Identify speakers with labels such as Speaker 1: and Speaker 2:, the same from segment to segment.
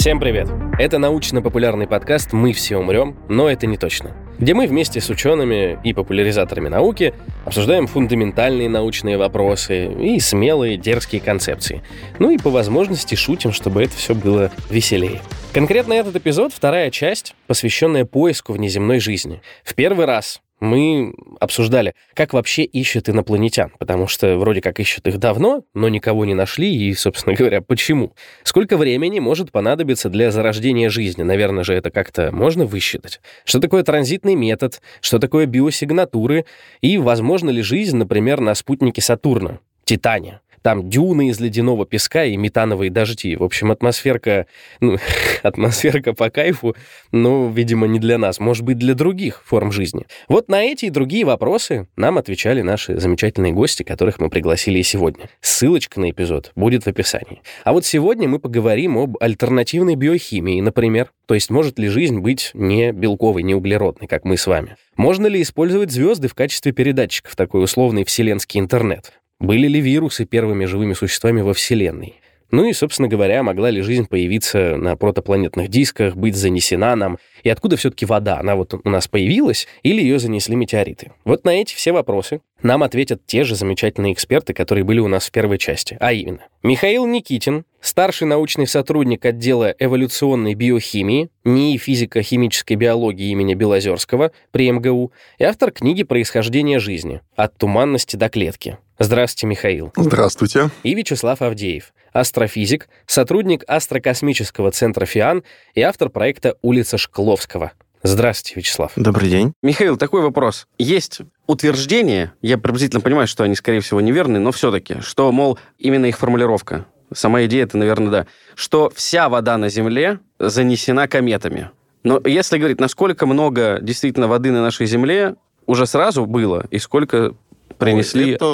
Speaker 1: Всем привет! Это научно-популярный подкаст «Мы все умрем, но это не точно», где мы вместе с учеными и популяризаторами науки обсуждаем фундаментальные научные вопросы и смелые дерзкие концепции. Ну и по возможности шутим, чтобы это все было веселее. Конкретно этот эпизод — вторая часть, посвященная поиску внеземной жизни. В первый раз мы обсуждали, как вообще ищут инопланетян, потому что вроде как ищут их давно, но никого не нашли, и, собственно говоря, почему? Сколько времени может понадобиться для зарождения жизни? Наверное же, это как-то можно высчитать. Что такое транзитный метод? Что такое биосигнатуры? И возможно ли жизнь, например, на спутнике Сатурна, Титане? Там дюны из ледяного песка и метановые дожди. В общем, атмосферка, ну, атмосферка по кайфу, но, видимо, не для нас, может быть, для других форм жизни. Вот на эти и другие вопросы нам отвечали наши замечательные гости, которых мы пригласили сегодня. Ссылочка на эпизод будет в описании. А вот сегодня мы поговорим об альтернативной биохимии, например. То есть может ли жизнь быть не белковой, не углеродной, как мы с вами? Можно ли использовать звезды в качестве передатчиков, такой условный вселенский интернет? Были ли вирусы первыми живыми существами во Вселенной? Ну и, собственно говоря, могла ли жизнь появиться на протопланетных дисках, быть занесена нам? И откуда все-таки вода? Она вот у нас появилась или ее занесли метеориты? Вот на эти все вопросы нам ответят те же замечательные эксперты, которые были у нас в первой части. А именно, Михаил Никитин, старший научный сотрудник отдела эволюционной биохимии, НИИ физико-химической биологии имени Белозерского при МГУ и автор книги «Происхождение жизни. От туманности до клетки». Здравствуйте, Михаил.
Speaker 2: Здравствуйте.
Speaker 1: И Вячеслав Авдеев, астрофизик, сотрудник Астрокосмического центра ФИАН и автор проекта «Улица Шкловского». Здравствуйте, Вячеслав.
Speaker 2: Добрый день.
Speaker 3: Михаил, такой вопрос. Есть утверждения, я приблизительно понимаю, что они, скорее всего, неверны, но все-таки, что, мол, именно их формулировка, сама идея это, наверное, да, что вся вода на Земле занесена кометами. Но если говорить, насколько много действительно воды на нашей Земле уже сразу было, и сколько принесли
Speaker 2: это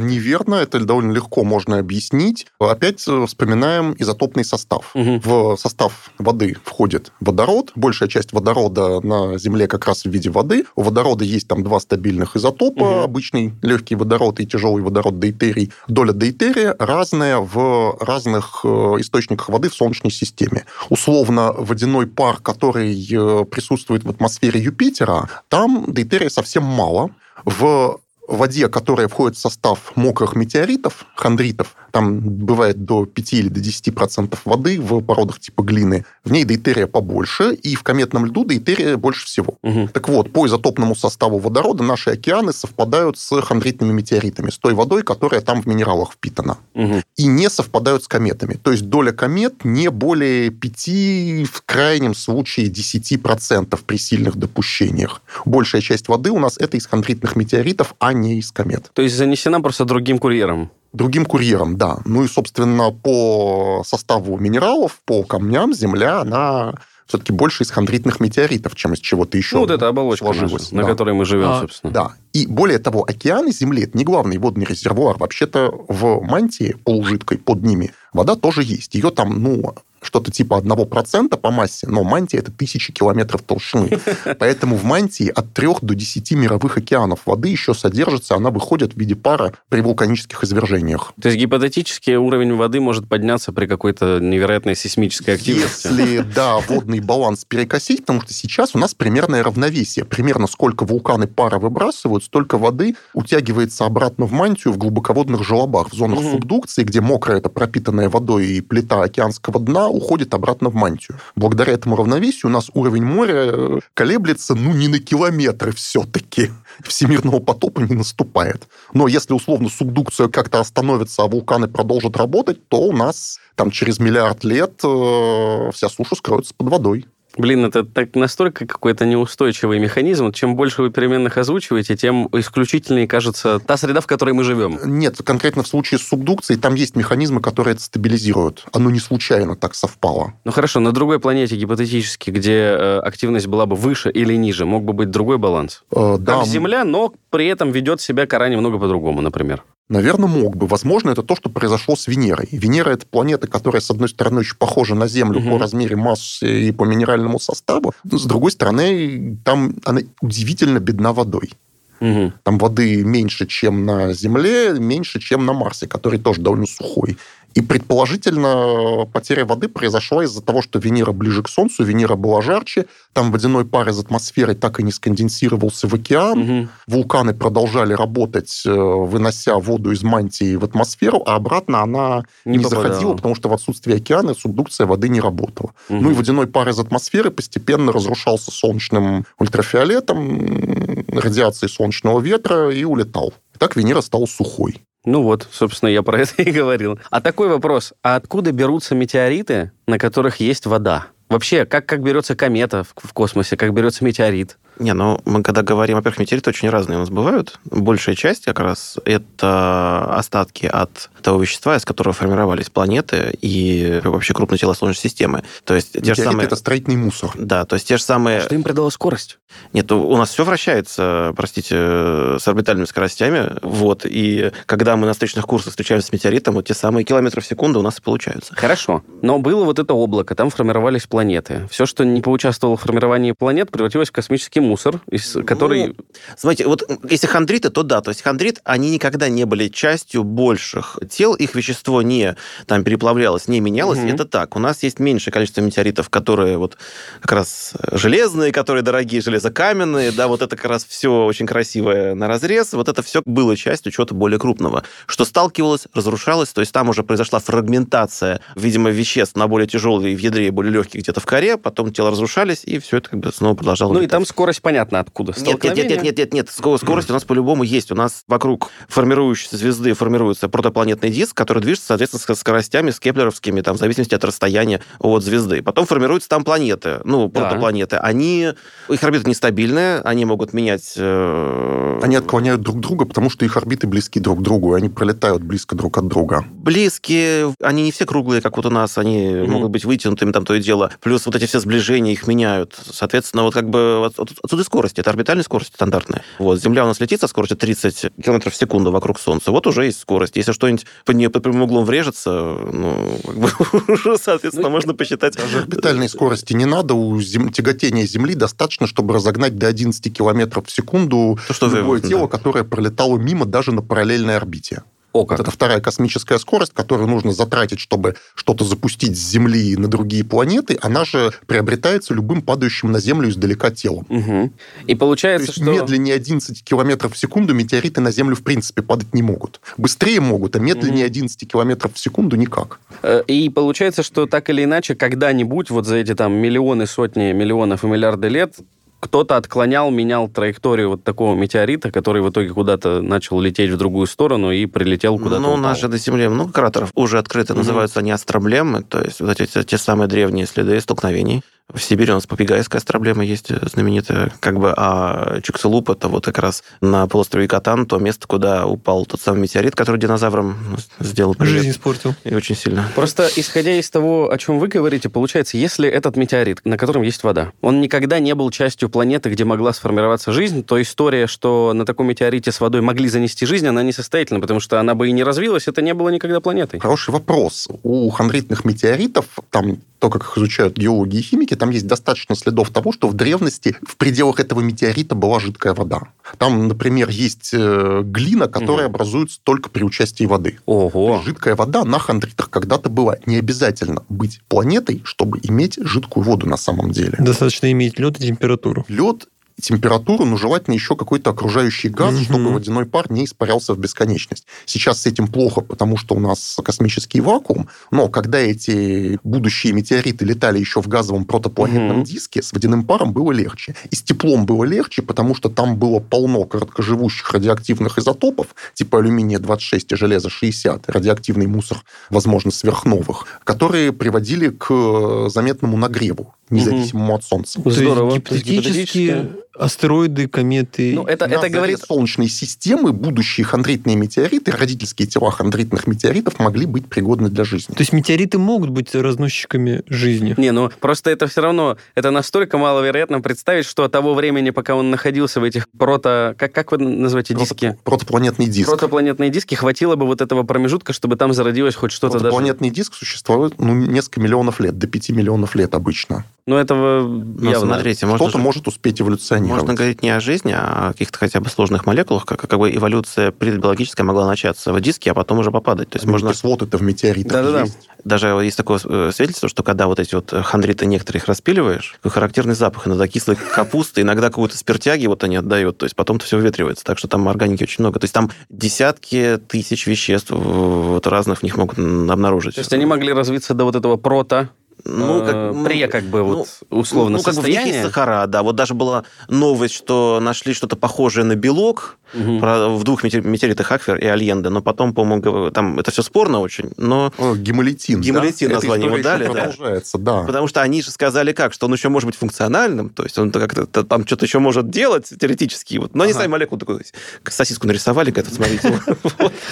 Speaker 2: неверно, это довольно легко можно объяснить. Опять э, вспоминаем изотопный состав. Угу. В состав воды входит водород. Большая часть водорода на Земле как раз в виде воды. У водорода есть там два стабильных изотопа. Угу. Обычный легкий водород и тяжелый водород дейтерий. Доля дейтерия разная в разных э, источниках воды в Солнечной системе. Условно, водяной пар, который э, присутствует в атмосфере Юпитера, там дейтерия совсем мало. В воде, которая входит в состав мокрых метеоритов, хондритов, там бывает до 5 или до 10% воды в породах типа глины, в ней дейтерия побольше, и в кометном льду дейтерия больше всего. Угу. Так вот, по изотопному составу водорода наши океаны совпадают с хондритными метеоритами, с той водой, которая там в минералах впитана. Угу. И не совпадают с кометами. То есть доля комет не более 5, в крайнем случае 10% при сильных допущениях. Большая часть воды у нас это из хондритных метеоритов, а не из комет.
Speaker 3: То есть занесена просто другим курьером?
Speaker 2: Другим курьером, да. Ну и, собственно, по составу минералов, по камням Земля, она все-таки больше из хондритных метеоритов, чем из чего-то еще.
Speaker 3: Ну, вот эта оболочка
Speaker 2: сложилась,
Speaker 3: наша, да. на которой мы живем, а, собственно.
Speaker 2: Да. И более того, океаны Земли – это не главный водный резервуар. Вообще-то в мантии полужидкой под ними вода тоже есть. Ее там, ну, что-то типа 1% по массе, но мантия – это тысячи километров толщины. Поэтому в мантии от 3 до 10 мировых океанов воды еще содержится, она выходит в виде пара при вулканических извержениях.
Speaker 3: То есть гипотетически уровень воды может подняться при какой-то невероятной сейсмической активности?
Speaker 2: Если, да, водный баланс перекосить, потому что сейчас у нас примерное равновесие. Примерно сколько вулканы пара выбрасывают, столько воды утягивается обратно в мантию в глубоководных желобах, в зонах субдукции, где мокрая это пропитанная водой и плита океанского дна уходит обратно в мантию. Благодаря этому равновесию у нас уровень моря э, колеблется, ну, не на километры все-таки. Всемирного потопа не наступает. Но если, условно, субдукция как-то остановится, а вулканы продолжат работать, то у нас там через миллиард лет э, вся суша скроется под водой.
Speaker 3: Блин, это так настолько какой-то неустойчивый механизм. Чем больше вы переменных озвучиваете, тем исключительнее кажется та среда, в которой мы живем.
Speaker 2: Нет, конкретно в случае с субдукцией там есть механизмы, которые это стабилизируют. Оно не случайно так совпало.
Speaker 3: Ну хорошо, на другой планете гипотетически, где э, активность была бы выше или ниже, мог бы быть другой баланс? Э, как да. Земля, но при этом ведет себя кора немного по-другому, например.
Speaker 2: Наверное, мог бы. Возможно, это то, что произошло с Венерой. Венера – это планета, которая, с одной стороны, очень похожа на Землю угу. по размеру массы и по минеральному составу. Но, с другой стороны, там она удивительно бедна водой. Угу. Там воды меньше, чем на Земле, меньше, чем на Марсе, который тоже довольно сухой. И предположительно потеря воды произошла из-за того, что Венера ближе к Солнцу, Венера была жарче, там водяной пар из атмосферы так и не сконденсировался в океан, угу. вулканы продолжали работать, э, вынося воду из мантии в атмосферу, а обратно она не, не заходила, потому что в отсутствии океана субдукция воды не работала. Угу. Ну и водяной пар из атмосферы постепенно разрушался солнечным ультрафиолетом, радиацией солнечного ветра и улетал. И так Венера стала сухой.
Speaker 3: Ну вот, собственно, я про это и говорил. А такой вопрос. А откуда берутся метеориты, на которых есть вода? Вообще, как, как берется комета в, в космосе, как берется метеорит?
Speaker 4: Не, ну мы когда говорим, во-первых, метеориты очень разные у нас бывают. Большая часть как раз это остатки от того вещества, из которого формировались планеты и вообще крупные тела Солнечной системы. То есть
Speaker 2: те же самые... это строительный мусор.
Speaker 4: Да, то есть те же самые...
Speaker 3: Что им придало скорость?
Speaker 4: Нет, у нас все вращается, простите, с орбитальными скоростями. Вот, и когда мы на встречных курсах встречаемся с метеоритом, вот те самые километры в секунду у нас и получаются.
Speaker 3: Хорошо. Но было вот это облако, там формировались планеты. Все, что не поучаствовало в формировании планет, превратилось в космический мусор, из, который... Ну,
Speaker 4: смотрите, вот если хондриты, то да, то есть хондрит, они никогда не были частью больших тел, их вещество не там переплавлялось, не менялось, угу. это так. У нас есть меньшее количество метеоритов, которые вот как раз железные, которые дорогие, железокаменные, да, вот это как раз все очень красивое на разрез, вот это все было частью чего-то более крупного, что сталкивалось, разрушалось, то есть там уже произошла фрагментация, видимо, веществ на более тяжелые в ядре, более легкие где-то в коре, потом тела разрушались, и все это как бы снова продолжало
Speaker 3: Ну летать. и там скорость понятно откуда.
Speaker 4: Нет, нет, нет, нет, нет, нет, скорость у нас по-любому есть. У нас вокруг формирующейся звезды формируется протопланетный диск, который движется, соответственно, с скоростями, с кеплеровскими, там, в зависимости от расстояния от звезды. Потом формируются там планеты, ну, протопланеты. Да. Они, их орбита нестабильная, они могут менять... Э...
Speaker 2: Они отклоняют друг друга, потому что их орбиты близки друг к другу, и они пролетают близко друг от друга.
Speaker 4: Близкие, они не все круглые, как вот у нас, они mm-hmm. могут быть вытянутыми, там, то и дело. Плюс вот эти все сближения их меняют. Соответственно, вот как бы отсюда скорость. Это орбитальная скорость стандартная. Вот, Земля у нас летит со скоростью 30 км в секунду вокруг Солнца. Вот уже есть скорость. Если что-нибудь по нее под прямым углом врежется, ну, как бы уже, соответственно, ну, можно посчитать...
Speaker 2: Даже орбитальной скорости не надо. У зем... тяготения Земли достаточно, чтобы разогнать до 11 км в секунду То, что любое вы... тело, да. которое пролетало мимо даже на параллельной орбите. О, как. Вот это вторая космическая скорость, которую нужно затратить, чтобы что-то запустить с Земли на другие планеты, она же приобретается любым падающим на Землю издалека телом.
Speaker 3: Угу. И получается, То
Speaker 2: есть что... медленнее 11 километров в секунду метеориты на Землю в принципе падать не могут. Быстрее могут, а медленнее угу. 11 километров в секунду никак.
Speaker 3: Э, и получается, что так или иначе, когда-нибудь вот за эти там миллионы, сотни миллионов и миллиарды лет кто-то отклонял, менял траекторию вот такого метеорита, который в итоге куда-то начал лететь в другую сторону и прилетел куда-то.
Speaker 4: Ну, у нас же до Земли много кратеров уже открыто, mm-hmm. называются они астроблемы, то есть вот эти те самые древние следы столкновений. В Сибири у нас Попегайская астроблема есть э, знаменитая, как бы, а Чуксалуп это вот как раз на полуострове Катан, то место, куда упал тот самый метеорит, который динозаврам сделал
Speaker 5: привет. Жизнь испортил.
Speaker 4: И очень сильно.
Speaker 3: Просто исходя из того, о чем вы говорите, получается, если этот метеорит, на котором есть вода, он никогда не был частью планеты, где могла сформироваться жизнь, то история, что на таком метеорите с водой могли занести жизнь, она несостоятельна, потому что она бы и не развилась, это не было никогда планетой.
Speaker 2: Хороший вопрос. У хондритных метеоритов там то, как их изучают геологи и химики, там есть достаточно следов того, что в древности в пределах этого метеорита была жидкая вода. Там, например, есть э, глина, которая угу. образуется только при участии воды.
Speaker 3: Ого.
Speaker 2: Жидкая вода на хондритах когда-то была. Не обязательно быть планетой, чтобы иметь жидкую воду на самом деле.
Speaker 5: Достаточно иметь лед и температуру.
Speaker 2: Лед температуру, но желательно еще какой-то окружающий газ, mm-hmm. чтобы водяной пар не испарялся в бесконечность. Сейчас с этим плохо, потому что у нас космический вакуум, но когда эти будущие метеориты летали еще в газовом протопланетном mm-hmm. диске, с водяным паром было легче. И с теплом было легче, потому что там было полно короткоживущих радиоактивных изотопов, типа алюминия 26 и железа 60, радиоактивный мусор, возможно, сверхновых, которые приводили к заметному нагреву, независимому mm-hmm. от Солнца.
Speaker 5: Здорово. Гипотетически астероиды, кометы.
Speaker 3: Ну, это, это говорит...
Speaker 2: Солнечной системы будущие хондритные метеориты, родительские тела хондритных метеоритов могли быть пригодны для жизни.
Speaker 5: То есть метеориты могут быть разносчиками жизни?
Speaker 3: Не, ну просто это все равно, это настолько маловероятно представить, что от того времени, пока он находился в этих прото... Как, как вы называете диски?
Speaker 2: Протопланетный диск.
Speaker 3: Протопланетные диски хватило бы вот этого промежутка, чтобы там зародилось хоть что-то
Speaker 2: даже... Протопланетный диск существует ну, несколько миллионов лет, до 5 миллионов лет обычно.
Speaker 3: Ну, этого
Speaker 4: ну, явно... смотрите,
Speaker 2: Кто-то же... может успеть эволюционировать функционировать.
Speaker 4: Можно говорить не о жизни, а о каких-то хотя бы сложных молекулах, как, как бы эволюция предбиологическая могла начаться в диске, а потом уже попадать. То есть можно...
Speaker 2: Кислоты это в метеоритах
Speaker 3: Да-да-да.
Speaker 2: есть.
Speaker 4: Даже есть такое э, свидетельство, что когда вот эти вот хондриты некоторые их распиливаешь, характерный запах, иногда кислой капусты, иногда какую-то спиртяги вот они отдают, то есть потом это все выветривается, так что там органики очень много. То есть там десятки тысяч веществ вот разных в них могут обнаружить.
Speaker 3: То есть они могли развиться до вот этого прота,
Speaker 4: ну, как,
Speaker 3: э,
Speaker 4: м,
Speaker 3: пре, как бы,
Speaker 4: ну,
Speaker 3: вот, условно,
Speaker 4: ну, как бы в них есть
Speaker 3: состояние.
Speaker 4: сахара, да. Вот даже была новость, что нашли что-то похожее на белок
Speaker 3: Мгм.
Speaker 4: про- в двух мете- метеоритах Акфер и Альенде, но потом, по-моему, там это все спорно очень, но
Speaker 2: О, Гемолитин. да?
Speaker 4: Гемолитин
Speaker 2: Эта
Speaker 4: название ему дали, да.
Speaker 2: продолжается, да.
Speaker 4: Потому что они же сказали как, что он еще может быть функциональным, то есть он как-то там что-то еще может делать теоретически. Вот. Но они
Speaker 3: Ага.
Speaker 4: сами молекулу такую как сосиску нарисовали, говорят, смотрите.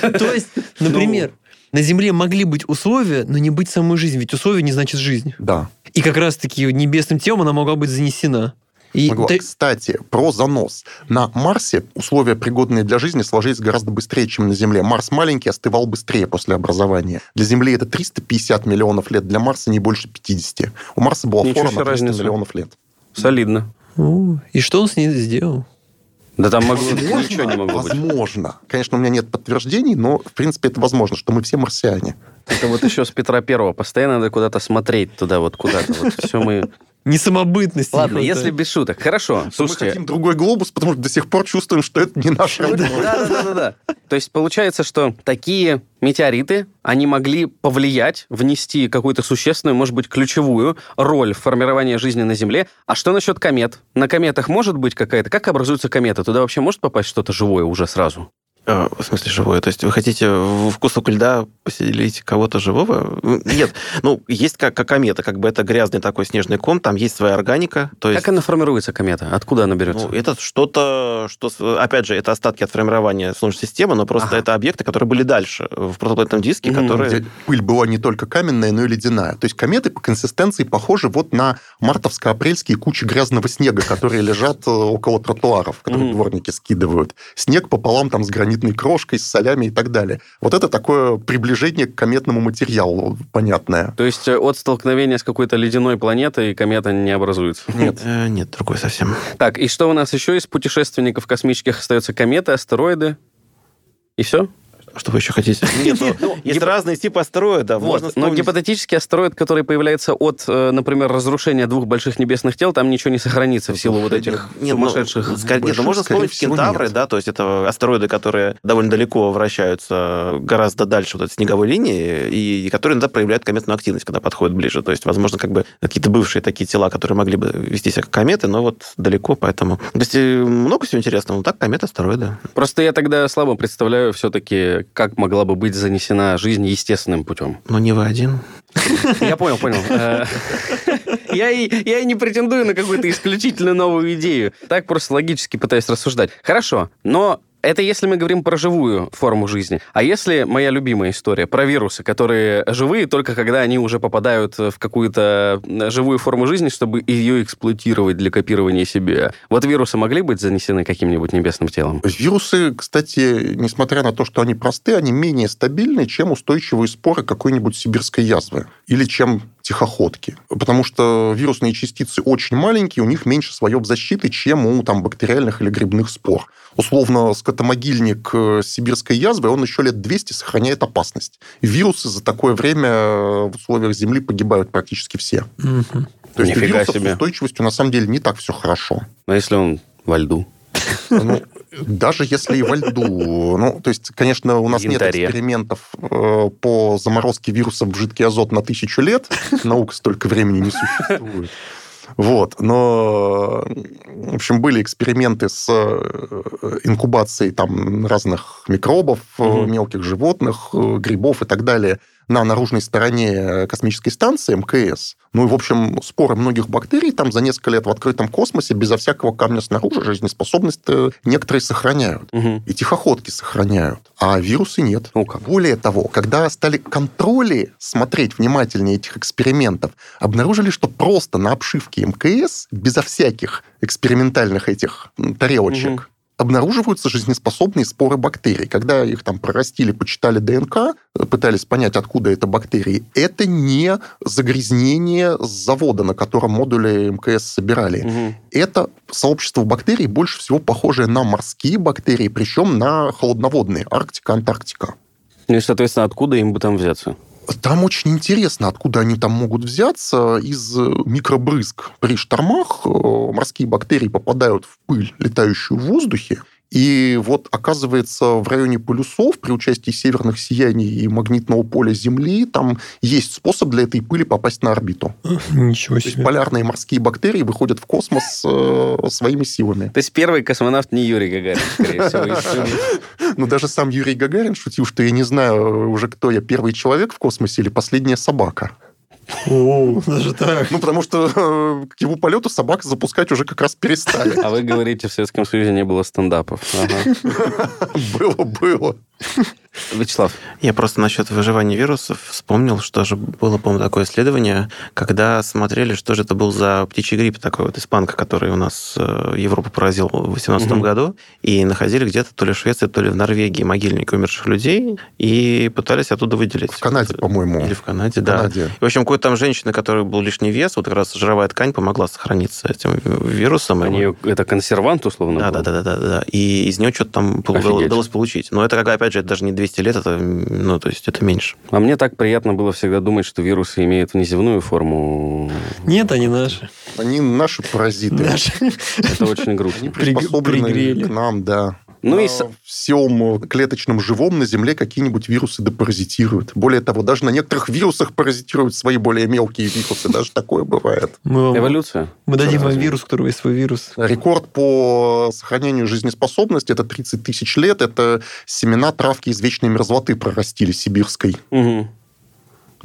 Speaker 5: То есть, например, на Земле могли быть условия, но не быть самой жизни. Ведь условия не значит жизнь.
Speaker 2: Да.
Speaker 5: И как раз-таки небесным телом она могла быть занесена. И
Speaker 2: Могла.
Speaker 5: та-
Speaker 2: Кстати, про занос. На Марсе условия, пригодные для жизни, сложились гораздо быстрее, чем на Земле. Марс маленький, остывал быстрее после образования. Для Земли это 350 миллионов лет, для Марса не больше 50. У Марса была
Speaker 3: Ничего
Speaker 2: фора
Speaker 3: себе
Speaker 2: на 300
Speaker 3: разница.
Speaker 2: миллионов лет.
Speaker 3: Солидно.
Speaker 5: О, и что он с ней сделал?
Speaker 3: Да там могло, ничего не могло быть.
Speaker 2: Возможно. Конечно, у меня нет подтверждений, но, в принципе, это возможно, что мы все марсиане.
Speaker 3: Это вот еще с Петра Первого. Постоянно надо куда-то смотреть туда, вот куда-то. Вот все мы...
Speaker 5: Не самобытности.
Speaker 3: Ладно,
Speaker 5: не
Speaker 3: если без шуток. Хорошо,
Speaker 2: Мы
Speaker 3: слушайте.
Speaker 2: хотим другой глобус, потому что до сих пор чувствуем, что это не наш родной.
Speaker 3: Да, да, да, да. То есть получается, что такие метеориты, они могли повлиять, внести какую-то существенную, может быть, ключевую роль в формировании жизни на Земле. А что насчет комет? На кометах может быть какая-то... Как образуются кометы? Туда вообще может попасть что-то живое уже сразу?
Speaker 4: Э, В смысле живое? То есть вы хотите в кусок льда поселить кого-то живого? Нет. Ну, есть как, как комета, как бы это грязный такой снежный ком, там есть своя органика. То есть,
Speaker 3: Как она формируется, комета? Откуда она берется?
Speaker 4: ну, это что-то, что, опять же, это остатки от формирования Солнечной системы, но просто
Speaker 3: Ага.
Speaker 4: это объекты, которые были дальше в протопланетном диске,
Speaker 3: Мгм.
Speaker 4: которые...
Speaker 2: Где пыль была не только каменная, но и ледяная. То есть кометы по консистенции похожи вот на мартовско-апрельские кучи грязного снега, которые лежат э, около тротуаров, которые дворники скидывают. Снег пополам там с гранитной крошкой, с солями и так далее. Вот это такое приближение к кометному материалу понятное.
Speaker 3: То есть э, от столкновения с какой-то ледяной планетой комета не образуется?
Speaker 2: Нет.
Speaker 4: Э, нет, другой совсем.
Speaker 3: Так, и что у нас еще из путешественников космических остается? Кометы, астероиды? И все?
Speaker 4: Что вы еще хотите? Нет, ну, есть разные типы астероидов. Можно
Speaker 3: Но
Speaker 4: вспомнить-
Speaker 3: гипотетический астероид, который появляется от, э, например, разрушения двух больших небесных тел, там ничего не сохранится в силу вот этих
Speaker 4: Нет, ну,
Speaker 3: сумасшедших...
Speaker 4: нет, ну, можно вспомнить кентавры, да, то есть это астероиды, которые довольно далеко вращаются, гораздо дальше вот этой снеговой линии, и, и которые иногда проявляют кометную активность, когда подходят ближе. То есть, возможно, как бы какие-то бывшие такие тела, которые могли бы вести себя как кометы, но вот далеко, поэтому... То есть э, много всего интересного, но так, кометы, астероиды.
Speaker 3: Просто я тогда слабо представляю все-таки, как могла бы быть занесена жизнь естественным путем.
Speaker 4: Но не вы один.
Speaker 3: Я понял, понял. Э, Я и, я и не претендую на какую-то исключительно новую идею. Так просто логически пытаюсь рассуждать. Хорошо, но это если мы говорим про живую форму жизни. А если моя любимая история про вирусы, которые живые только когда они уже попадают в какую-то живую форму жизни, чтобы ее эксплуатировать для копирования себе. Вот вирусы могли быть занесены каким-нибудь небесным телом?
Speaker 2: Вирусы, кстати, несмотря на то, что они простые, они менее стабильны, чем устойчивые споры какой-нибудь сибирской язвы или чем тихоходки. Потому что вирусные частицы очень маленькие, у них меньше слоев защиты, чем у там, бактериальных или грибных спор. Условно, скотомогильник э, сибирской язвы, он еще лет 200 сохраняет опасность. Вирусы за такое время э, в условиях Земли погибают практически все.
Speaker 5: Мгм.
Speaker 2: То есть у
Speaker 3: Нифига
Speaker 2: вирусов с
Speaker 3: себе.
Speaker 2: устойчивостью на самом деле не так все хорошо.
Speaker 3: Но если он во льду?
Speaker 2: Ну, даже если и во льду. Ну, то есть, конечно, у нас нет экспериментов э, по заморозке вирусов в жидкий азот на тысячу лет. Наука столько времени не существует. Вот, но, в общем, были эксперименты с э, инкубацией там разных микробов,
Speaker 3: Мгм.
Speaker 2: мелких животных, э, грибов и так далее на наружной стороне космической станции МКС. Ну и, в общем, споры многих бактерий там за несколько лет в открытом космосе безо всякого камня снаружи жизнеспособность э, некоторые сохраняют.
Speaker 3: Мгм.
Speaker 2: И тихоходки сохраняют, а вирусы нет.
Speaker 3: Ну как?
Speaker 2: Более того, когда стали контроли смотреть внимательнее этих экспериментов, обнаружили, что просто на обшивке МКС, безо всяких экспериментальных этих тарелочек,
Speaker 3: Мгм.
Speaker 2: Обнаруживаются жизнеспособные споры бактерий. Когда их там прорастили, почитали ДНК, пытались понять, откуда это бактерии, это не загрязнение завода, на котором модули МКС собирали. Угу. Это сообщество бактерий больше всего похожее на морские бактерии, причем на холодноводные, Арктика, Антарктика.
Speaker 3: Ну и, соответственно, откуда им бы там взяться?
Speaker 2: Там очень интересно, откуда они там могут взяться. Из микробрызг при штормах э, морские бактерии попадают в пыль, летающую в воздухе, и вот, оказывается, в районе полюсов при участии северных сияний и магнитного поля Земли там есть способ для этой пыли попасть на орбиту.
Speaker 5: Ничего себе.
Speaker 2: То есть полярные морские бактерии выходят в космос э, своими силами.
Speaker 3: То есть первый космонавт не Юрий Гагарин, скорее всего.
Speaker 2: Ну, даже сам Юрий Гагарин шутил, что я не знаю уже, кто я, первый человек в космосе или последняя собака.
Speaker 5: О, даже так.
Speaker 2: Ну, потому что э, к его полету собак запускать уже как раз перестали.
Speaker 3: А вы говорите, в Советском Союзе не было стендапов.
Speaker 2: Было, было.
Speaker 3: Вячеслав.
Speaker 4: Я просто насчет выживания вирусов вспомнил, что же было, по-моему, такое исследование, когда смотрели, что же это был за птичий грипп такой вот испанка, который у нас э, Европу поразил в 18 угу. году, и находили где-то то ли в Швеции, то ли в Норвегии могильники умерших людей, и пытались оттуда выделить. В
Speaker 2: Канаде, по-моему.
Speaker 4: Или в Канаде, в да. Канаде. И, в общем, какой-то там женщина, которой был лишний вес, вот как раз жировая ткань помогла сохраниться этим вирусом.
Speaker 3: Они, это консервант, условно?
Speaker 4: Да, да, да, да, да. И из нее что-то там удалось получить. Но это, опять же, это даже не 200 лет, это, ну, то есть это меньше.
Speaker 3: А мне так приятно было всегда думать, что вирусы имеют внеземную форму.
Speaker 5: Нет, они наши.
Speaker 2: Они наши паразиты.
Speaker 5: Наши.
Speaker 3: Это очень грустно.
Speaker 2: Они приспособлены к нам, да.
Speaker 3: Ну
Speaker 2: на
Speaker 3: и
Speaker 2: всем клеточном живом на Земле какие-нибудь вирусы депаразитируют. Более того, даже на некоторых вирусах паразитируют свои более мелкие вирусы. Даже такое бывает.
Speaker 3: Эволюция.
Speaker 5: Мы дадим вам вирус, у которого есть свой вирус.
Speaker 2: Рекорд по сохранению жизнеспособности это 30 тысяч лет. Это семена травки из вечной мерзлоты прорастили сибирской.
Speaker 3: Угу.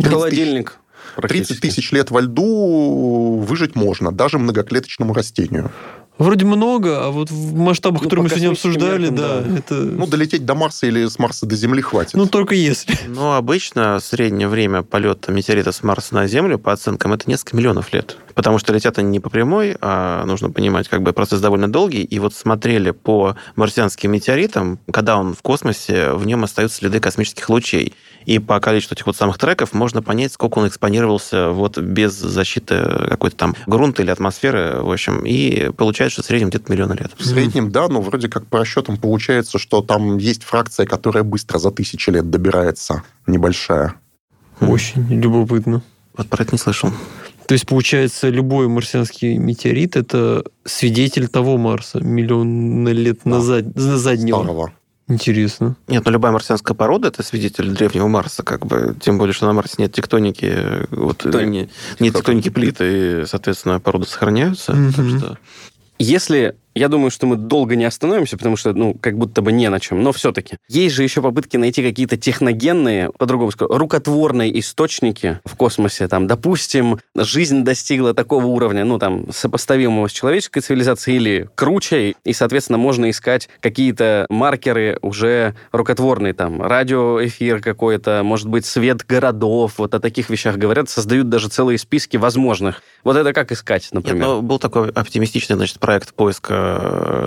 Speaker 3: Холодильник.
Speaker 2: 30 тысяч лет во льду выжить можно, даже многоклеточному растению.
Speaker 5: Вроде много, а вот в масштабах, ну, которые мы сегодня обсуждали, меркам, да, да, это...
Speaker 2: Ну, долететь до Марса или с Марса до Земли хватит.
Speaker 5: Ну, только если.
Speaker 4: Ну, обычно среднее время полета метеорита с Марса на Землю, по оценкам, это несколько миллионов лет. Потому что летят они не по прямой, а нужно понимать, как бы процесс довольно долгий. И вот смотрели по марсианским метеоритам, когда он в космосе, в нем остаются следы космических лучей. И по количеству этих вот самых треков можно понять, сколько он экспонировался вот без защиты какой-то там грунта или атмосферы, в общем. И получается, что в среднем где-то миллион лет.
Speaker 2: В среднем, да, но вроде как по расчетам получается, что там есть фракция, которая быстро за тысячи лет добирается, небольшая.
Speaker 5: Очень любопытно.
Speaker 4: Вот про это не слышал.
Speaker 5: То есть, получается, любой марсианский метеорит – это свидетель того Марса миллион лет да. назад, на заднего. Старого. Интересно.
Speaker 4: Нет, ну любая марсианская порода это свидетель древнего Марса, как бы. Тем более, что на Марсе нет тектоники, вот Кто? не, нет тектоники плиты, и, соответственно, породы сохраняются. Mm-hmm. Так что...
Speaker 3: Если я думаю, что мы долго не остановимся, потому что, ну, как будто бы не на чем. Но все-таки. Есть же еще попытки найти какие-то техногенные, по-другому скажу, рукотворные источники в космосе. Там, допустим, жизнь достигла такого уровня, ну, там, сопоставимого с человеческой цивилизацией или круче, и, соответственно, можно искать какие-то маркеры уже рукотворные, там, радиоэфир какой-то, может быть, свет городов, вот о таких вещах говорят, создают даже целые списки возможных. Вот это как искать, например? Нет,
Speaker 4: ну, был такой оптимистичный, значит, проект поиска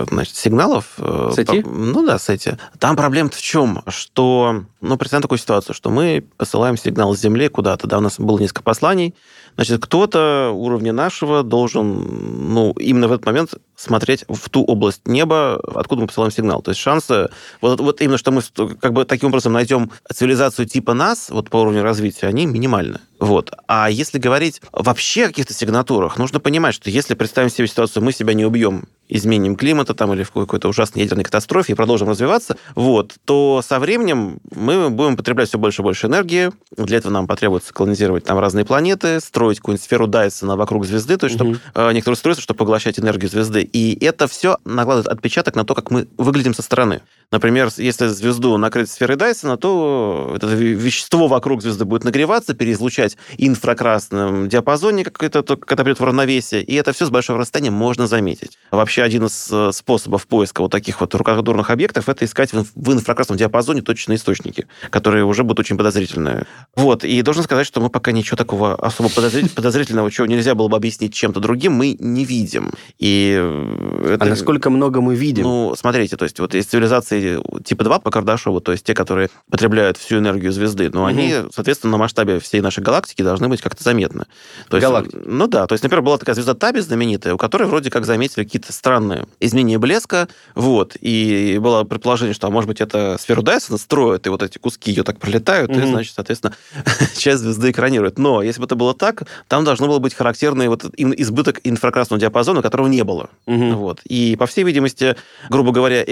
Speaker 4: значит, сигналов.
Speaker 3: Э, сети?
Speaker 4: Ну да, сети. Там проблема в чем? Что, ну, представим такую ситуацию, что мы посылаем сигнал с Земли куда-то, да, у нас было несколько посланий, значит, кто-то уровня нашего должен, ну, именно в этот момент смотреть в ту область неба, откуда мы посылаем сигнал. То есть шансы, вот, вот именно, что мы как бы таким образом найдем цивилизацию типа нас, вот по уровню развития, они минимальны. Вот. А если говорить вообще о каких-то сигнатурах, нужно понимать, что если представим себе ситуацию, мы себя не убьем изменением климата там, или в какой-то ужасной ядерной катастрофе и продолжим развиваться, вот, то со временем мы будем потреблять все больше и больше энергии. Для этого нам потребуется колонизировать там разные планеты, строить какую-нибудь сферу Дайсона вокруг звезды, то есть чтобы э, некоторые устройства, чтобы поглощать энергию звезды. И это все накладывает отпечаток на то, как мы выглядим со стороны. Например, если звезду накрыть сферой Дайсона, то это вещество вокруг звезды будет нагреваться, переизлучать инфракрасном диапазоне, как это, когда придет в равновесие, и это все с большого расстояния можно заметить. Вообще, один из э, способов поиска вот таких вот рукотворных объектов это искать в инфракрасном диапазоне точные источники, которые уже будут очень подозрительные. Вот, и должен сказать, что мы пока ничего такого особо подозрительного, чего нельзя было бы объяснить чем-то другим, мы не видим. И
Speaker 3: э, это... А насколько много мы видим?
Speaker 4: Ну, смотрите, то есть вот есть цивилизации типа 2 по Кардашову, то есть те, которые потребляют всю энергию звезды, но угу. они, соответственно, на масштабе всей нашей галактики должны быть как-то заметны. То есть,
Speaker 3: Галактика.
Speaker 4: Ну да, то есть, например, была такая звезда Таби знаменитая, у которой вроде как заметили какие-то странные изменения блеска, вот, и было предположение, что, а может быть, это сферу Дайсона строят, и вот эти куски ее так пролетают, угу. и, значит, соответственно, часть звезды экранирует. Но если бы это было так, там должно было быть характерный вот избыток инфракрасного диапазона, которого не было. Угу. Вот. И, по всей видимости, грубо говоря,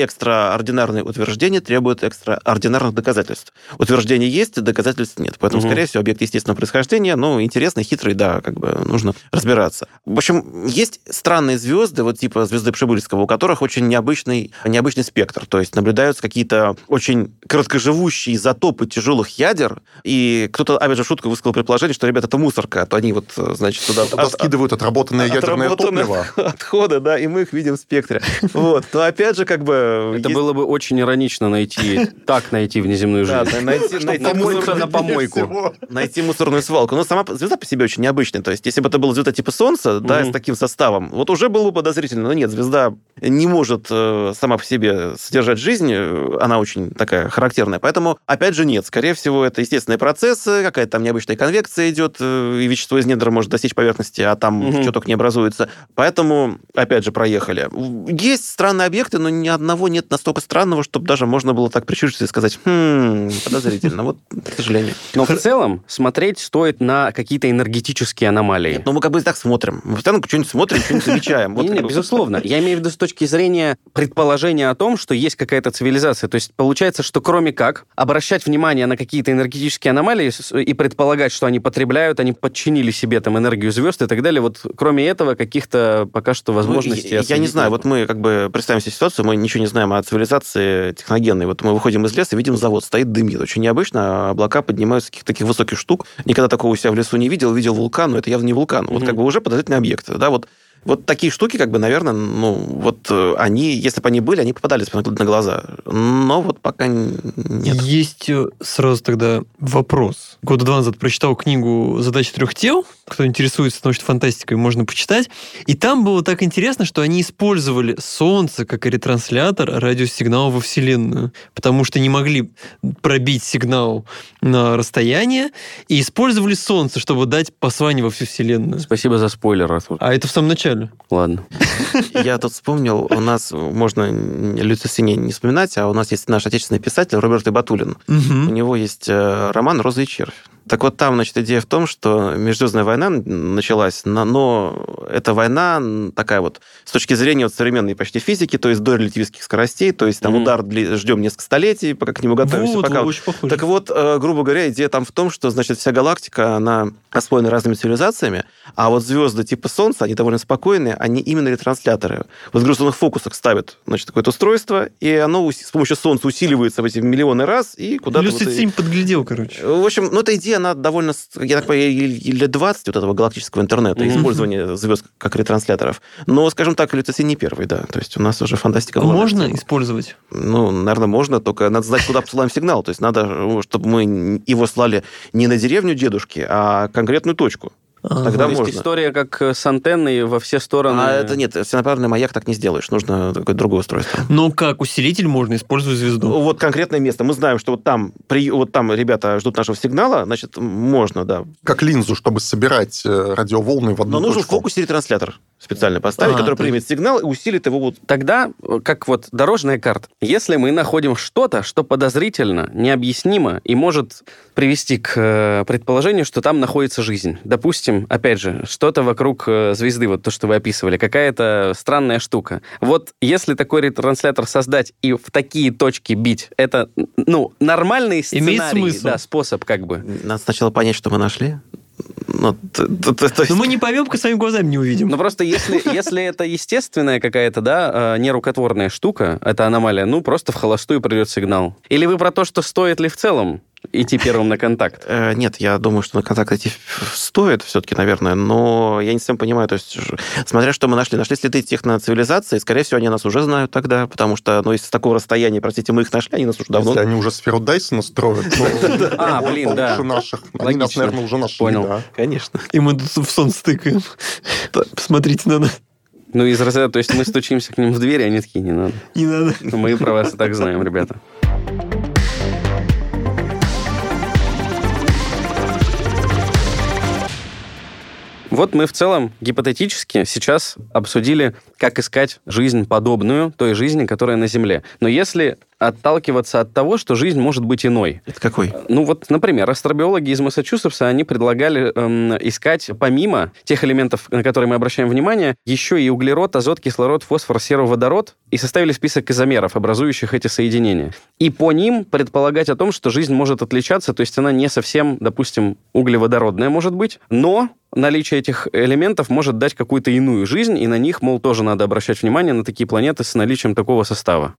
Speaker 4: экстраординарные утверждения требуют экстраординарных доказательств. Утверждение есть, доказательств нет. Поэтому, угу. скорее всего, объект естественного происхождения, ну, интересный, хитрый, да, как бы нужно разбираться. В общем, есть странные звезды, вот типа звезды Пшебыльского, у которых очень необычный, необычный спектр. То есть наблюдаются какие-то очень короткоживущие изотопы тяжелых ядер, и кто-то, опять же, в шутку высказал предположение, что, ребята, это мусорка, а то они вот, значит, туда...
Speaker 2: Туда от, скидывают отработанное ядерное топливо.
Speaker 4: Отходы, да, и мы их видим в спектре. Вот. Но опять же, как бы...
Speaker 3: Это было бы очень иронично найти, так найти внеземную жизнь. Найти,
Speaker 4: на помойку. Найти мусорную свалку. Но сама звезда по себе очень необычная. То есть, если бы это была звезда типа Солнца, да, с таким составом, вот уже было бы подозрительно. Но нет, звезда не может э, сама по себе содержать жизнь, она очень такая характерная. Поэтому, опять же, нет. Скорее всего, это естественные процессы, какая-то там необычная конвекция идет, э, и вещество из недр может достичь поверхности, а там что только не образуется. Поэтому, опять же, проехали. Есть странные объекты, но ни одного нет настолько странного, чтобы даже можно было так причудиться и сказать, хм, подозрительно. Вот, к сожалению.
Speaker 3: Но в целом смотреть стоит на какие-то энергетические аномалии. Нет,
Speaker 4: ну мы как бы так смотрим. Мы постоянно что-нибудь смотрим, что-нибудь замечаем.
Speaker 3: Вот, нет, безусловно. Я имею в виду с точки зрения предположения о том, что есть какая-то цивилизация. То есть получается, что кроме как обращать внимание на какие-то энергетические аномалии и предполагать, что они потребляют, они подчинили себе там энергию звезд и так далее, вот кроме этого каких-то пока что ну, возможностей...
Speaker 4: Ну, я, я не знаю, вот мы как бы представим себе ситуацию, мы ничего не знаем о цивилизации техногенной. Вот мы выходим из леса, видим завод, стоит дымит. Очень необычно, облака поднимаются каких-то таких высоких штук. Никогда такого у себя в лесу не видел. Видел вулкан, но это явно не вулкан. Mm-hmm. Вот как бы уже подозрительный объект. Да, вот вот такие штуки, как бы, наверное, ну, вот э, они, если бы они были, они попадались на глаза. Но вот пока нет.
Speaker 5: Есть э, сразу тогда вопрос. Года два назад прочитал книгу «Задача трех тел». Кто интересуется научной фантастикой, можно почитать. И там было так интересно, что они использовали Солнце как ретранслятор радиосигнала во Вселенную, потому что не могли пробить сигнал на расстояние, и использовали Солнце, чтобы дать послание во всю Вселенную.
Speaker 3: Спасибо за спойлер, Артур.
Speaker 5: А это в самом начале.
Speaker 3: Ладно.
Speaker 4: Я тут вспомнил, у нас, можно Люцисине не вспоминать, а у нас есть наш отечественный писатель Роберт Ибатулин. У него есть э, роман «Роза и червь». Так вот там, значит, идея в том, что Межзвездная война началась, но эта война такая вот с точки зрения вот современной почти физики, то есть до релятивистских скоростей, то есть там mm-hmm. удар ждем несколько столетий, пока к нему готовимся. Вот, пока... Очень похоже. Так вот, э, грубо говоря, идея там в том, что, значит, вся галактика, она освоена разными цивилизациями, а вот звезды типа Солнца, они довольно спокойные, они именно ретрансляторы. Вот в гравитационных фокусах ставят, значит, какое-то устройство, и оно с помощью Солнца усиливается в эти миллионы раз, и куда-то...
Speaker 5: Люцид вот... подглядел, короче.
Speaker 4: В общем, ну, эта идея она довольно, я так понимаю, лет 20 вот этого галактического интернета, mm-hmm. использования звезд как ретрансляторов. Но, скажем так, Люцисин не первый, да. То есть у нас уже фантастика...
Speaker 5: Была можно была. использовать?
Speaker 4: Ну, наверное, можно, только надо знать, куда посылаем сигнал. То есть надо, чтобы мы его слали не на деревню дедушки, а конкретную точку.
Speaker 3: Ага. Тогда То можно. история как с антенной во все стороны.
Speaker 4: А это нет, всенаправленный маяк так не сделаешь. Нужно какое-то другое устройство.
Speaker 5: Ну как, усилитель можно использовать звезду?
Speaker 4: Вот конкретное место. Мы знаем, что вот там, при, вот там ребята ждут нашего сигнала, значит, можно, да.
Speaker 2: Как линзу, чтобы собирать э, радиоволны в одну
Speaker 4: Но нужен фокус ретранслятор специально поставить, а, который ты... примет сигнал и усилит его вот...
Speaker 3: Тогда, как вот дорожная карта, если мы находим что-то, что подозрительно, необъяснимо и может привести к э, предположению, что там находится жизнь. Допустим, опять же, что-то вокруг э, звезды, вот то, что вы описывали, какая-то странная штука. Вот если такой ретранслятор создать и в такие точки бить, это, ну, нормальный сценарий,
Speaker 5: Имеет смысл.
Speaker 3: да, способ как бы.
Speaker 4: Надо сначала понять, что мы нашли.
Speaker 5: Ну, Но мы не поймем, своими глазами не увидим.
Speaker 3: Ну, просто если, если это естественная какая-то, да, э, нерукотворная штука, это аномалия, ну, просто в холостую придет сигнал. Или вы про то, что стоит ли в целом идти первым на контакт?
Speaker 4: Э, нет, я думаю, что на контакт идти стоит все-таки, наверное, но я не совсем понимаю, то есть, смотря что мы нашли, нашли следы техноцивилизации, скорее всего, они нас уже знают тогда, потому что, ну, из такого расстояния, простите, мы их нашли, они нас уже давно...
Speaker 2: Если они уже сферу Дайсона строят,
Speaker 3: а, блин, да.
Speaker 2: наших. Они нас, наверное, уже нашли.
Speaker 3: Понял.
Speaker 4: Конечно.
Speaker 5: И мы тут в сон стыкаем. Посмотрите на нас.
Speaker 3: Ну, из разряда, то есть мы стучимся к ним в дверь, они такие, не надо.
Speaker 5: Не надо.
Speaker 3: Мы про вас и так знаем, ребята. Вот мы в целом гипотетически сейчас обсудили, как искать жизнь подобную той жизни, которая на Земле. Но если отталкиваться от того, что жизнь может быть иной.
Speaker 4: Это какой?
Speaker 3: Ну вот, например, астробиологи из Массачусетса, они предлагали эм, искать помимо тех элементов, на которые мы обращаем внимание, еще и углерод, азот, кислород, фосфор, сероводород, и составили список изомеров, образующих эти соединения. И по ним предполагать о том, что жизнь может отличаться, то есть она не совсем, допустим, углеводородная может быть, но наличие этих элементов может дать какую-то иную жизнь, и на них, мол, тоже надо обращать внимание на такие планеты с наличием такого состава.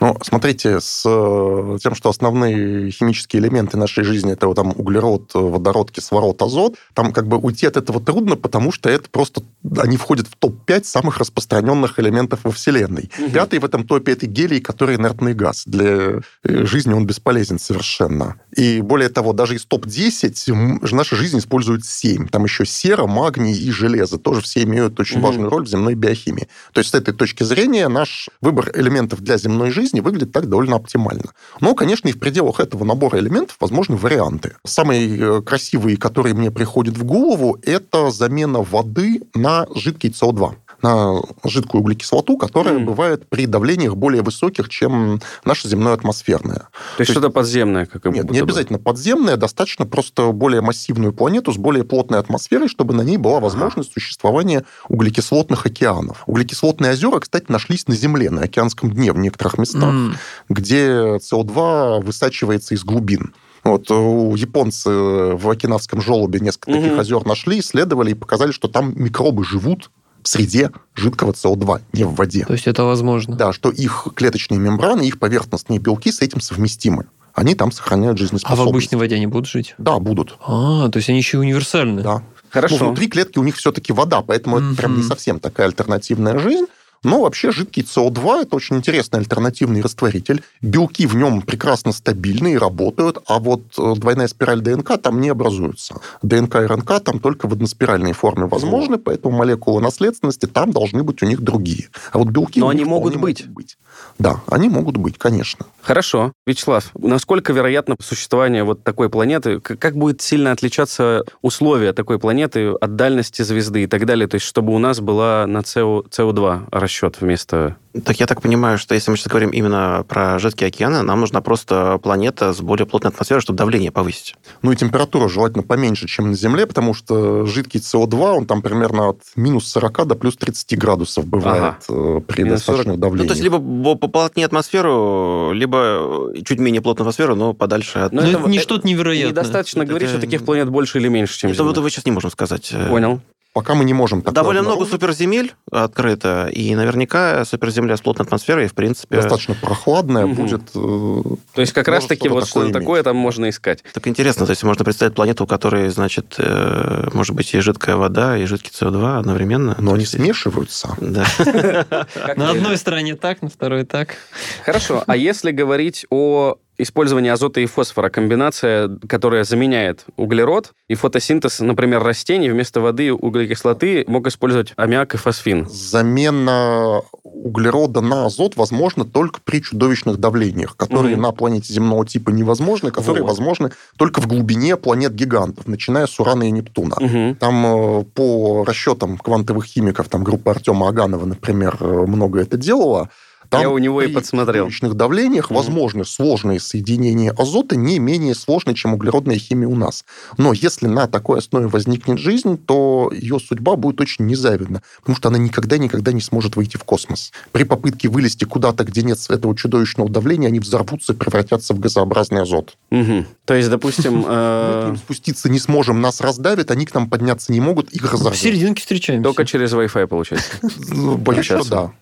Speaker 2: Ну, смотрите, с э, тем, что основные химические элементы нашей жизни это вот, там углерод, водород, кислород, азот, там как бы уйти от этого трудно, потому что это просто они входят в топ-5 самых распространенных элементов во Вселенной. Угу. Пятый в этом топе это гелий, который инертный газ. Для э, жизни он бесполезен совершенно. И более того, даже из топ-10 наша жизнь использует 7. Там еще сера, магний и железо. Тоже все имеют очень угу. важную роль в земной биохимии. То есть с этой точки зрения наш выбор элементов для земной жизни выглядит так довольно оптимально. Но, конечно, и в пределах этого набора элементов возможны варианты. Самые э, красивые, которые мне приходят в голову, это замена воды на жидкий СО2 на жидкую углекислоту, которая mm. бывает при давлениях более высоких, чем наша земная атмосферная. То,
Speaker 3: То есть что-то подземное, как
Speaker 2: Нет, не обязательно бы. подземное, достаточно просто более массивную планету с более плотной атмосферой, чтобы на ней была возможность ага. существования углекислотных океанов. Углекислотные озера, кстати, нашлись на Земле, на океанском дне в некоторых местах, mm. где СО2 высачивается из глубин. Вот у японцы в окинавском желобе несколько угу. таких озер нашли, исследовали и показали, что там микробы живут, среде жидкого СО2, не в воде.
Speaker 5: То есть это возможно?
Speaker 2: Да, что их клеточные мембраны, их поверхностные белки с этим совместимы. Они там сохраняют жизнеспособность.
Speaker 5: А в обычной воде они будут жить?
Speaker 2: Да, будут.
Speaker 5: А, то есть они еще и универсальны.
Speaker 2: Да.
Speaker 3: Хорошо.
Speaker 2: Ну, внутри клетки у них все-таки вода, поэтому mm-hmm. это прям не совсем такая альтернативная жизнь. Но вообще жидкий СО2 – это очень интересный альтернативный растворитель. Белки в нем прекрасно стабильны и работают, а вот э, двойная спираль ДНК там не образуется. ДНК и РНК там только в односпиральной форме возможны, поэтому молекулы наследственности там должны быть у них другие. А вот белки
Speaker 3: Но они могут быть.
Speaker 2: могут быть. Да, они могут быть, конечно.
Speaker 3: Хорошо. Вячеслав, насколько вероятно существование вот такой планеты? Как будет сильно отличаться условия такой планеты от дальности звезды и так далее? То есть, чтобы у нас была на СО, СО2 расчет вместо
Speaker 4: так я так понимаю, что если мы сейчас говорим именно про жидкие океаны, нам нужна просто планета с более плотной атмосферой, чтобы давление повысить.
Speaker 2: Ну и температура желательно поменьше, чем на Земле, потому что жидкий СО2, он там примерно от минус 40 до плюс 30 градусов бывает ага. Э, при минус достаточном 40. давлении.
Speaker 4: Ну, то есть либо поплотнее атмосферу, либо чуть менее плотную атмосферу, но подальше от...
Speaker 5: Но, но это, не что-то невероятное.
Speaker 3: Недостаточно это, говорить, это... что таких планет больше или меньше, чем
Speaker 4: это, Земля. Это мы сейчас не можем сказать.
Speaker 3: Понял.
Speaker 2: Пока мы не можем
Speaker 4: так Довольно много суперземель открыто, и наверняка суперземля с плотной атмосферой, в принципе...
Speaker 2: Достаточно прохладная угу. будет... Э,
Speaker 3: то есть как раз-таки вот что-то такое, такое там можно искать.
Speaker 4: Так интересно, то есть можно представить планету, у которой, значит, э, может быть и жидкая вода, и жидкий СО2 одновременно.
Speaker 2: Но они смешиваются.
Speaker 4: Да.
Speaker 5: На одной стороне так, на второй так.
Speaker 3: Хорошо, а если говорить о использование азота и фосфора, комбинация, которая заменяет углерод, и фотосинтез, например, растений вместо воды и углекислоты мог использовать аммиак и фосфин.
Speaker 2: Замена углерода на азот возможна только при чудовищных давлениях, которые угу. на планете земного типа невозможны, которые вот. возможны только в глубине планет-гигантов, начиная с Урана и Нептуна. Угу. Там э, по расчетам квантовых химиков, там группа Артема Аганова, например, э, много это делала,
Speaker 3: Там Я у него и подсмотрел.
Speaker 2: В давлениях mm-hmm. возможны сложные соединения азота, не менее сложные, чем углеродная химия у нас. Но если на такой основе возникнет жизнь, то ее судьба будет очень незавидна, потому что она никогда-никогда не сможет выйти в космос. При попытке вылезти куда-то, где нет этого чудовищного давления, они взорвутся и превратятся в газообразный азот.
Speaker 3: Угу. То есть, допустим... Мы
Speaker 2: к ним спуститься не сможем, нас раздавят, они к нам подняться не могут, их разорвут.
Speaker 5: В серединке встречаемся.
Speaker 3: Только через Wi-Fi, получается.
Speaker 2: Ну, боюсь, что да.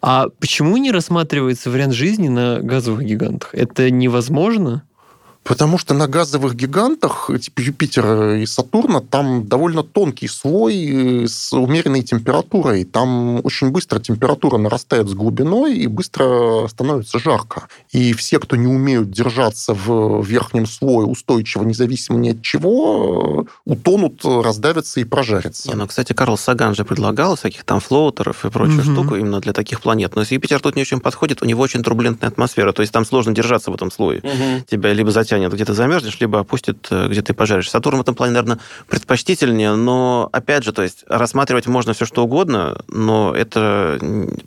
Speaker 5: А почему не рассматривается вариант жизни на газовых гигантах? Это невозможно?
Speaker 2: Потому что на газовых гигантах, типа Юпитера и Сатурна, там довольно тонкий слой э, с умеренной температурой. Там очень быстро температура нарастает с глубиной и быстро становится жарко. И все, кто не умеют держаться в верхнем слое устойчиво, независимо ни от чего, э, утонут, раздавятся и прожарятся.
Speaker 4: Не, ну, кстати, Карл Саган же предлагал всяких там флоутеров и прочую угу. штуку именно для таких планет. Но если Юпитер тут не очень подходит, у него очень турбулентная атмосфера, то есть там сложно держаться в этом слое. Угу. Тебя либо затянут затянет, где ты замерзнешь, либо опустит, э, где ты пожаришь. Сатурн в этом плане, наверное, предпочтительнее, но, опять же, то есть рассматривать можно все, что угодно, но это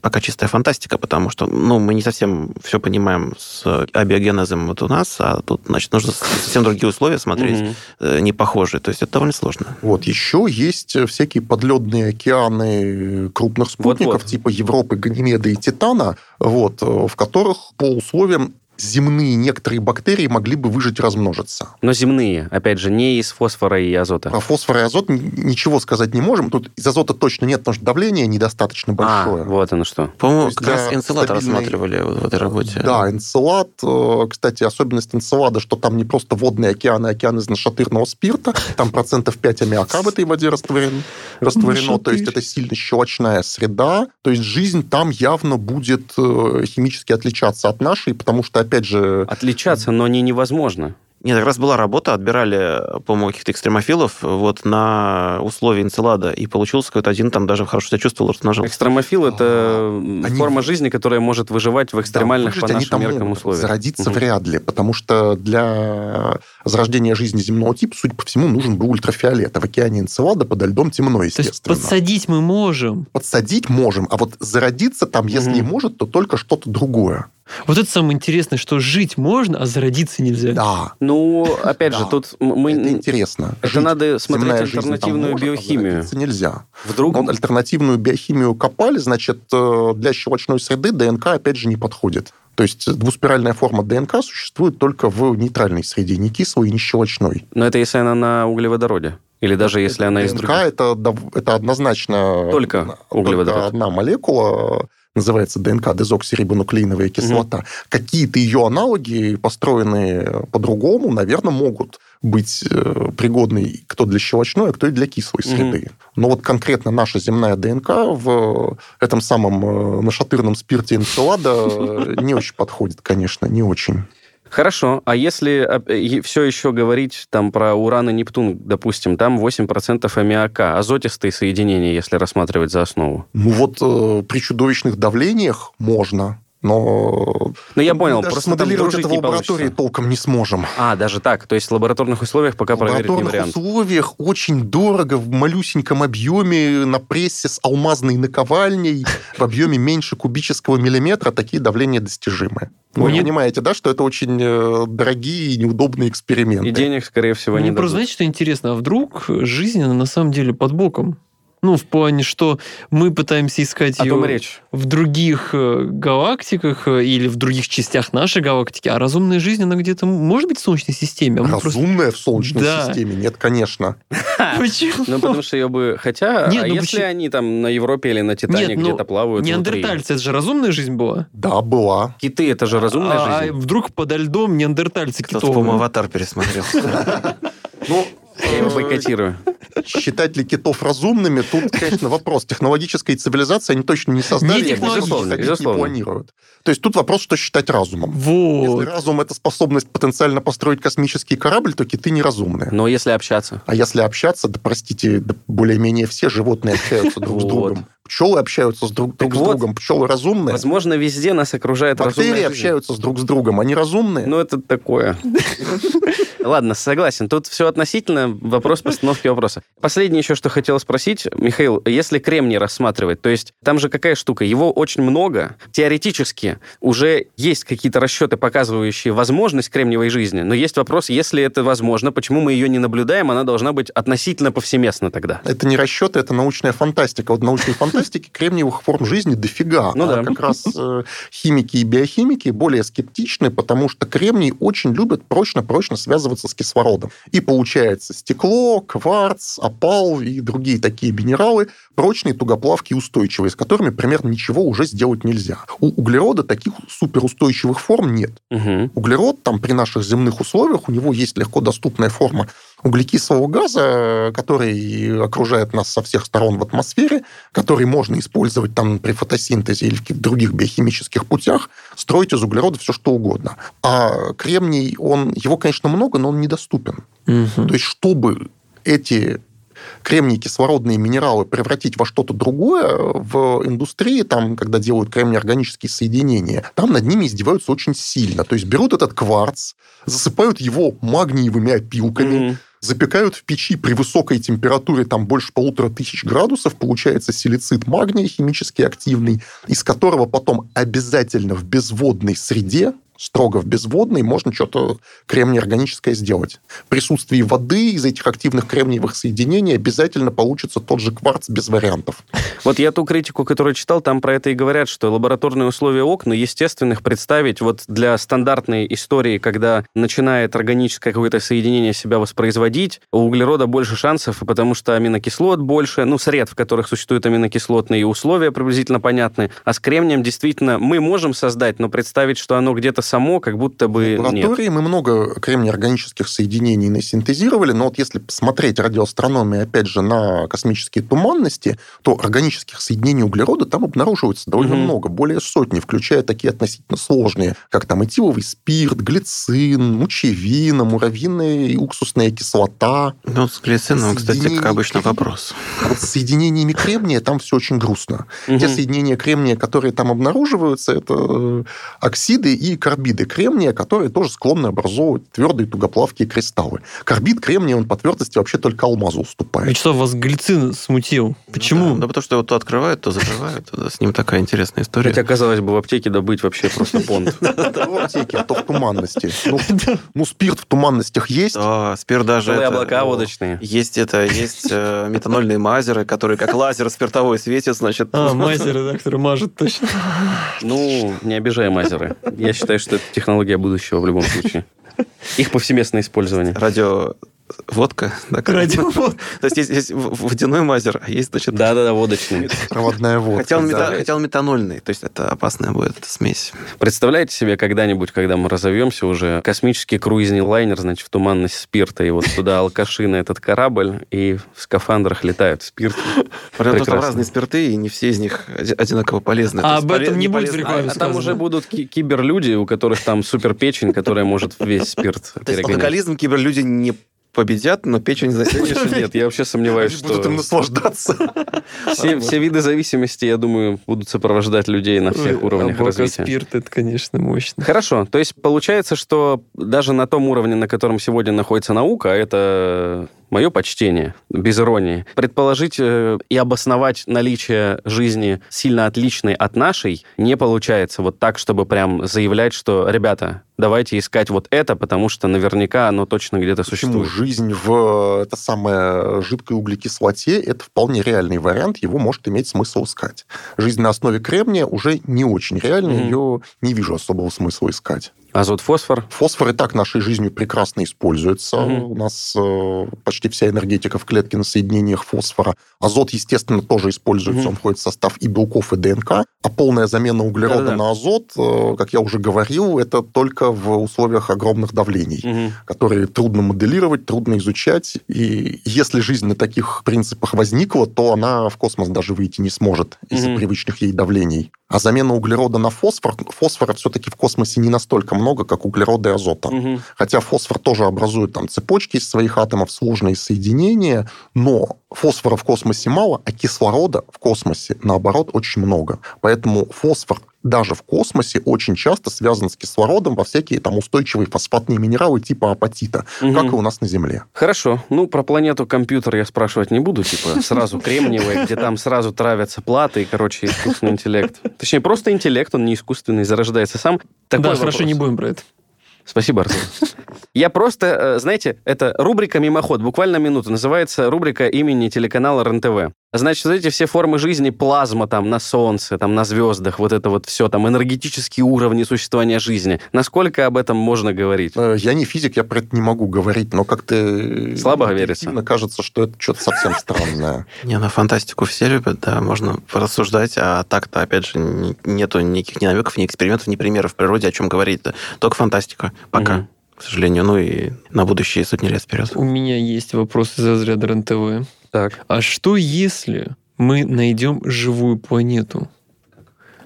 Speaker 4: пока чистая фантастика, потому что, ну, мы не совсем все понимаем с абиогенезом вот у нас, а тут, значит, нужно совсем другие условия смотреть, mm-hmm. не похожие. То есть это довольно сложно.
Speaker 2: Вот, еще есть всякие подледные океаны крупных спутников, типа Европы, Ганимеда и Титана, вот, э, в которых по условиям земные некоторые бактерии могли бы выжить, размножиться.
Speaker 3: Но земные, опять же, не из фосфора и азота.
Speaker 2: Про фосфор и азот ничего сказать не можем. Тут из азота точно нет, потому что давление недостаточно а, большое.
Speaker 3: А, вот оно что.
Speaker 4: По-моему, как раз энцелад стабильной... рассматривали в этой работе.
Speaker 2: Да, энцелад. Э, кстати, особенность энцелада, что там не просто водные океаны, а океан из нашатырного спирта. Там процентов 5 аммиака в этой воде растворено. растворено то есть это сильно щелочная среда. То есть жизнь там явно будет э, химически отличаться от нашей, потому что опять же...
Speaker 3: Отличаться, но не невозможно.
Speaker 4: Нет, как раз была работа, отбирали, по-моему, каких-то экстремофилов вот на условия энцелада, и получился какой-то один там даже хорошо себя чувствовал, размножился.
Speaker 3: Экстремофил — это они... форма жизни, которая может выживать в экстремальных да, по нашим меркам условиях.
Speaker 2: Зародиться угу. вряд ли, потому что для зарождения жизни земного типа, судя по всему, нужен бы ультрафиолет, а в океане энцелада подо льдом темно, естественно.
Speaker 5: То есть подсадить мы можем?
Speaker 2: Подсадить можем, а вот зародиться там, если угу. и может, то только что-то другое.
Speaker 5: Вот это самое интересное, что жить можно, а зародиться нельзя.
Speaker 2: Да.
Speaker 3: Ну, опять да. же, тут мы...
Speaker 2: Это интересно.
Speaker 3: Это жить, надо смотреть альтернативную а биохимию.
Speaker 2: А нельзя. Вдруг... Но альтернативную биохимию копали, значит, э, для щелочной среды ДНК, опять же, не подходит. То есть двуспиральная форма ДНК существует только в нейтральной среде, не кислой и не щелочной.
Speaker 3: Но это если она на углеводороде? Или даже если
Speaker 2: это
Speaker 3: она
Speaker 2: ДНК
Speaker 3: из других?
Speaker 2: Это, это однозначно...
Speaker 3: Только углеводород?
Speaker 2: Только одна молекула называется ДНК, дезоксирибонуклеиновая кислота. Mm-hmm. Какие-то ее аналоги, построенные по-другому, наверное, могут быть э, пригодны кто для щелочной, а кто и для кислой среды. Mm-hmm. Но вот конкретно наша земная ДНК в этом самом э, нашатырном спирте энцелада э, не очень подходит, конечно, не очень.
Speaker 3: Хорошо, а если э, все еще говорить там про уран и Нептун, допустим, там 8% аммиака, азотистые соединения, если рассматривать за основу?
Speaker 2: Ну вот э, при чудовищных давлениях можно, но...
Speaker 3: Ну, я понял.
Speaker 2: Даже просто смоделировать это в лаборатории толком не сможем.
Speaker 3: А, даже так? То есть в лабораторных условиях пока проверить не вариант?
Speaker 2: В лабораторных условиях очень дорого, в малюсеньком объеме, на прессе с алмазной наковальней, в объеме меньше кубического миллиметра, такие давления достижимы. Вы понимаете, да, что это очень э, дорогие и неудобные эксперименты.
Speaker 3: И денег, скорее всего,
Speaker 5: не
Speaker 3: Мне
Speaker 5: просто, знаете, что интересно? А вдруг жизнь, она на самом деле под боком? Ну, в плане, что мы пытаемся искать
Speaker 3: О ее речь.
Speaker 5: в других э, галактиках э, или в других частях нашей галактики, а разумная жизнь, она где-то может быть в Солнечной системе.
Speaker 2: А разумная просто... в Солнечной да. системе? Нет, конечно.
Speaker 5: Почему?
Speaker 3: Ну, потому что ее бы... Хотя, Нет, а ну, если они там на Европе или на Титане ну, где-то плавают
Speaker 5: Неандертальцы, это же разумная жизнь была?
Speaker 2: Да, была.
Speaker 3: Киты, это же разумная а, жизнь.
Speaker 5: А вдруг подо льдом неандертальцы
Speaker 4: китовые? Кто-то, «Аватар» пересмотрел.
Speaker 3: Ну, бойкотирую.
Speaker 2: Считать ли китов разумными, тут, конечно, вопрос. Технологической цивилизации они точно не создали,
Speaker 3: не безусловно,
Speaker 2: не, не планируют. То есть тут вопрос, что считать разумом.
Speaker 5: Вот.
Speaker 2: Если разум – это способность потенциально построить космический корабль, то киты неразумные.
Speaker 3: Но если общаться?
Speaker 2: А если общаться, да, простите, да, более-менее все животные общаются друг с другом. Пчелы общаются с друг, друг с
Speaker 3: вот,
Speaker 2: другом. Пчелы разумные.
Speaker 3: Возможно, везде нас окружает
Speaker 2: Бактерии общаются с друг с другом. Они разумные.
Speaker 3: Ну, это такое. Ладно, согласен. Тут все относительно. Вопрос постановки вопроса. Последнее еще, что хотел спросить. Михаил, если кремний рассматривать, то есть там же какая штука? Его очень много. Теоретически уже есть какие-то расчеты, показывающие возможность кремниевой жизни, но есть вопрос, если это возможно, почему мы ее не наблюдаем, она должна быть относительно повсеместна тогда.
Speaker 2: Это не расчеты, это научная фантастика. Вот в научной фантастике кремниевых форм жизни дофига.
Speaker 3: Ну
Speaker 2: а
Speaker 3: да.
Speaker 2: как раз э, химики и биохимики более скептичны, потому что кремний очень любят прочно-прочно связываться с кислородом. И получается стекло, кварц, опал и другие такие минералы, прочные, тугоплавкие, устойчивые, с которыми примерно ничего уже сделать нельзя. У углерода таких суперустойчивых форм нет.
Speaker 3: Угу.
Speaker 2: Углерод там при наших земных условиях, у него есть легко доступная форма углекислого газа, который окружает нас со всех сторон в атмосфере, который можно использовать там при фотосинтезе или в каких-то других биохимических путях, строить из углерода все что угодно. А кремний, он, его, конечно, много, но он недоступен.
Speaker 5: Мгм.
Speaker 2: То есть, чтобы эти кремний кислородные минералы превратить во что-то другое в индустрии, там, когда делают кремний-органические соединения, там над ними издеваются очень сильно. То есть берут этот кварц, засыпают его магниевыми опилками,
Speaker 3: Мгм.
Speaker 2: запекают в печи при высокой температуре, там больше полутора тысяч градусов, получается силицид магния химически активный, из которого потом обязательно в безводной среде, строго в безводной, можно что-то кремний-органическое сделать. В присутствии воды из этих активных кремниевых соединений обязательно получится тот же кварц без вариантов.
Speaker 3: Вот я ту критику, которую читал, там про это и говорят, что лабораторные условия окна естественных представить вот для стандартной истории, когда начинает органическое какое-то соединение себя воспроизводить, у углерода больше шансов, потому что аминокислот больше, ну, сред, в которых существуют аминокислотные условия приблизительно понятны, а с кремнием действительно мы можем создать, но представить, что оно где-то само, как будто бы
Speaker 2: В
Speaker 3: нет.
Speaker 2: лаборатории мы много кремний-органических соединений насинтезировали, но вот если посмотреть радиоастрономию, опять же, на космические туманности, то органических соединений углерода там обнаруживается довольно
Speaker 3: Мгм.
Speaker 2: много, более сотни, включая такие относительно сложные, как там этиловый спирт, глицин, мучевина, муравьиная и уксусная кислота.
Speaker 4: Ну, с глицином, кстати, как обычно, вопрос.
Speaker 2: Вот с соединениями кремния там все очень грустно.
Speaker 3: Мгм.
Speaker 2: Те соединения кремния, которые там обнаруживаются, это э, оксиды и карбиды кремния, которые тоже склонны образовывать твердые тугоплавкие кристаллы. Карбид кремния, он по твердости вообще только алмазу уступает.
Speaker 5: Вячеслав, вас глицин смутил. Почему?
Speaker 4: Да, да потому что его то открывают, то закрывают. Да, С ним такая интересная история.
Speaker 3: Хотя, казалось бы, в аптеке добыть вообще просто понт.
Speaker 2: Это в аптеке, а то в туманности. Ну, ну, спирт в туманностях есть.
Speaker 4: Да, спир даже...
Speaker 3: Облака
Speaker 4: ну,
Speaker 3: водочные.
Speaker 4: Есть это, есть э, метанольные мазеры, которые как лазер спиртовой светят, значит...
Speaker 5: А, мастер, да, который мажет точно.
Speaker 3: Ну, не обижай мазеры. Я считаю, что это технология будущего в любом случае. Их повсеместное использование.
Speaker 4: Радио... Водка.
Speaker 5: Радиовод.
Speaker 4: То есть есть, водяной мазер, а есть, значит...
Speaker 3: Да-да-да, водочный.
Speaker 2: Проводная водка.
Speaker 4: Хотя он, мета-
Speaker 2: да.
Speaker 4: хотя он метанольный, то есть это опасная будет эта смесь.
Speaker 3: Представляете себе когда-нибудь, когда мы разовьемся уже, космический круизный лайнер, значит, в туманность спирта, и вот туда алкаши на этот корабль, и в скафандрах летают спирт.
Speaker 4: Там
Speaker 3: Прекрасно.
Speaker 4: разные спирты, и не все из них оди- одинаково полезны.
Speaker 5: А об этом не будет в рекламе
Speaker 3: А там
Speaker 5: сказано.
Speaker 3: уже будут ки- киберлюди, у которых там супер печень, которая может весь спирт
Speaker 4: То есть
Speaker 3: перегонять.
Speaker 4: алкоголизм киберлюди не победят, но печень засядешь.
Speaker 3: Нет, я вообще сомневаюсь,
Speaker 2: Они будут им
Speaker 3: что
Speaker 2: наслаждаться.
Speaker 3: все, все виды зависимости, я думаю, будут сопровождать людей на всех уровнях
Speaker 5: облака
Speaker 3: развития.
Speaker 5: спирт, это, конечно, мощно.
Speaker 3: Хорошо, то есть получается, что даже на том уровне, на котором сегодня находится наука, это мое почтение, без иронии, предположить э, и обосновать наличие жизни сильно отличной от нашей не получается вот так, чтобы прям заявлять, что, ребята, давайте искать вот это, потому что наверняка оно точно где-то
Speaker 2: Почему
Speaker 3: существует.
Speaker 2: жизнь в это самое жидкой углекислоте это вполне реальный вариант, его может иметь смысл искать. Жизнь на основе кремния уже не очень реальная,
Speaker 3: Мгм.
Speaker 2: ее не вижу особого смысла искать.
Speaker 3: Азот, фосфор.
Speaker 2: Фосфор и так нашей жизнью прекрасно используется.
Speaker 3: Мгм.
Speaker 2: У нас э, почти вся энергетика в клетке на соединениях фосфора. Азот, естественно, тоже используется.
Speaker 3: Мгм.
Speaker 2: Он входит в состав и белков, и ДНК. А полная замена углерода
Speaker 3: Да-да-да.
Speaker 2: на азот, э, как я уже говорил, это только в условиях огромных давлений
Speaker 3: Мгм.
Speaker 2: которые трудно моделировать, трудно изучать. И если жизнь на таких принципах возникла, то она в космос даже выйти не сможет из-за
Speaker 3: Мгм.
Speaker 2: привычных ей давлений. А замена углерода на фосфор, фосфора все-таки в космосе не настолько много, как углерода и азота.
Speaker 3: Мгм.
Speaker 2: Хотя фосфор тоже образует там цепочки из своих атомов, сложные соединения, но фосфора в космосе мало, а кислорода в космосе, наоборот, очень много. Поэтому фосфор даже в космосе очень часто связан с кислородом во всякие там устойчивые фосфатные минералы типа апатита,
Speaker 3: Мгм.
Speaker 2: как и у нас на Земле.
Speaker 3: Хорошо. Ну, про планету компьютер я спрашивать не буду, типа, сразу кремниевая, где там сразу травятся платы и, короче, искусственный интеллект. Точнее, просто интеллект, он не искусственный, зарождается сам. Такой
Speaker 5: да, хорошо, не будем про это.
Speaker 3: Спасибо, Артур. Я просто, э, знаете, это рубрика «Мимоход», буквально минуту, называется рубрика имени телеканала РЕН-ТВ. Значит, вот эти все формы жизни, плазма там на Солнце, там на звездах, вот это вот все, там энергетические уровни существования жизни. Насколько об этом можно говорить?
Speaker 2: Э, Я не физик, я про это не могу говорить, но как-то... э,
Speaker 3: Слабо верится.
Speaker 2: кажется, что это что-то совсем странное.
Speaker 4: Не, на фантастику все любят, да, можно порассуждать, а так-то, опять же, нету никаких ни намеков, ни экспериментов, ни примеров в природе, о чем говорить-то. Только фантастика. Пока, к сожалению. Ну и на будущие сотни лет вперед.
Speaker 5: У меня есть вопрос из разряда РЕН-ТВ.
Speaker 3: Так.
Speaker 5: А что если мы найдем живую планету?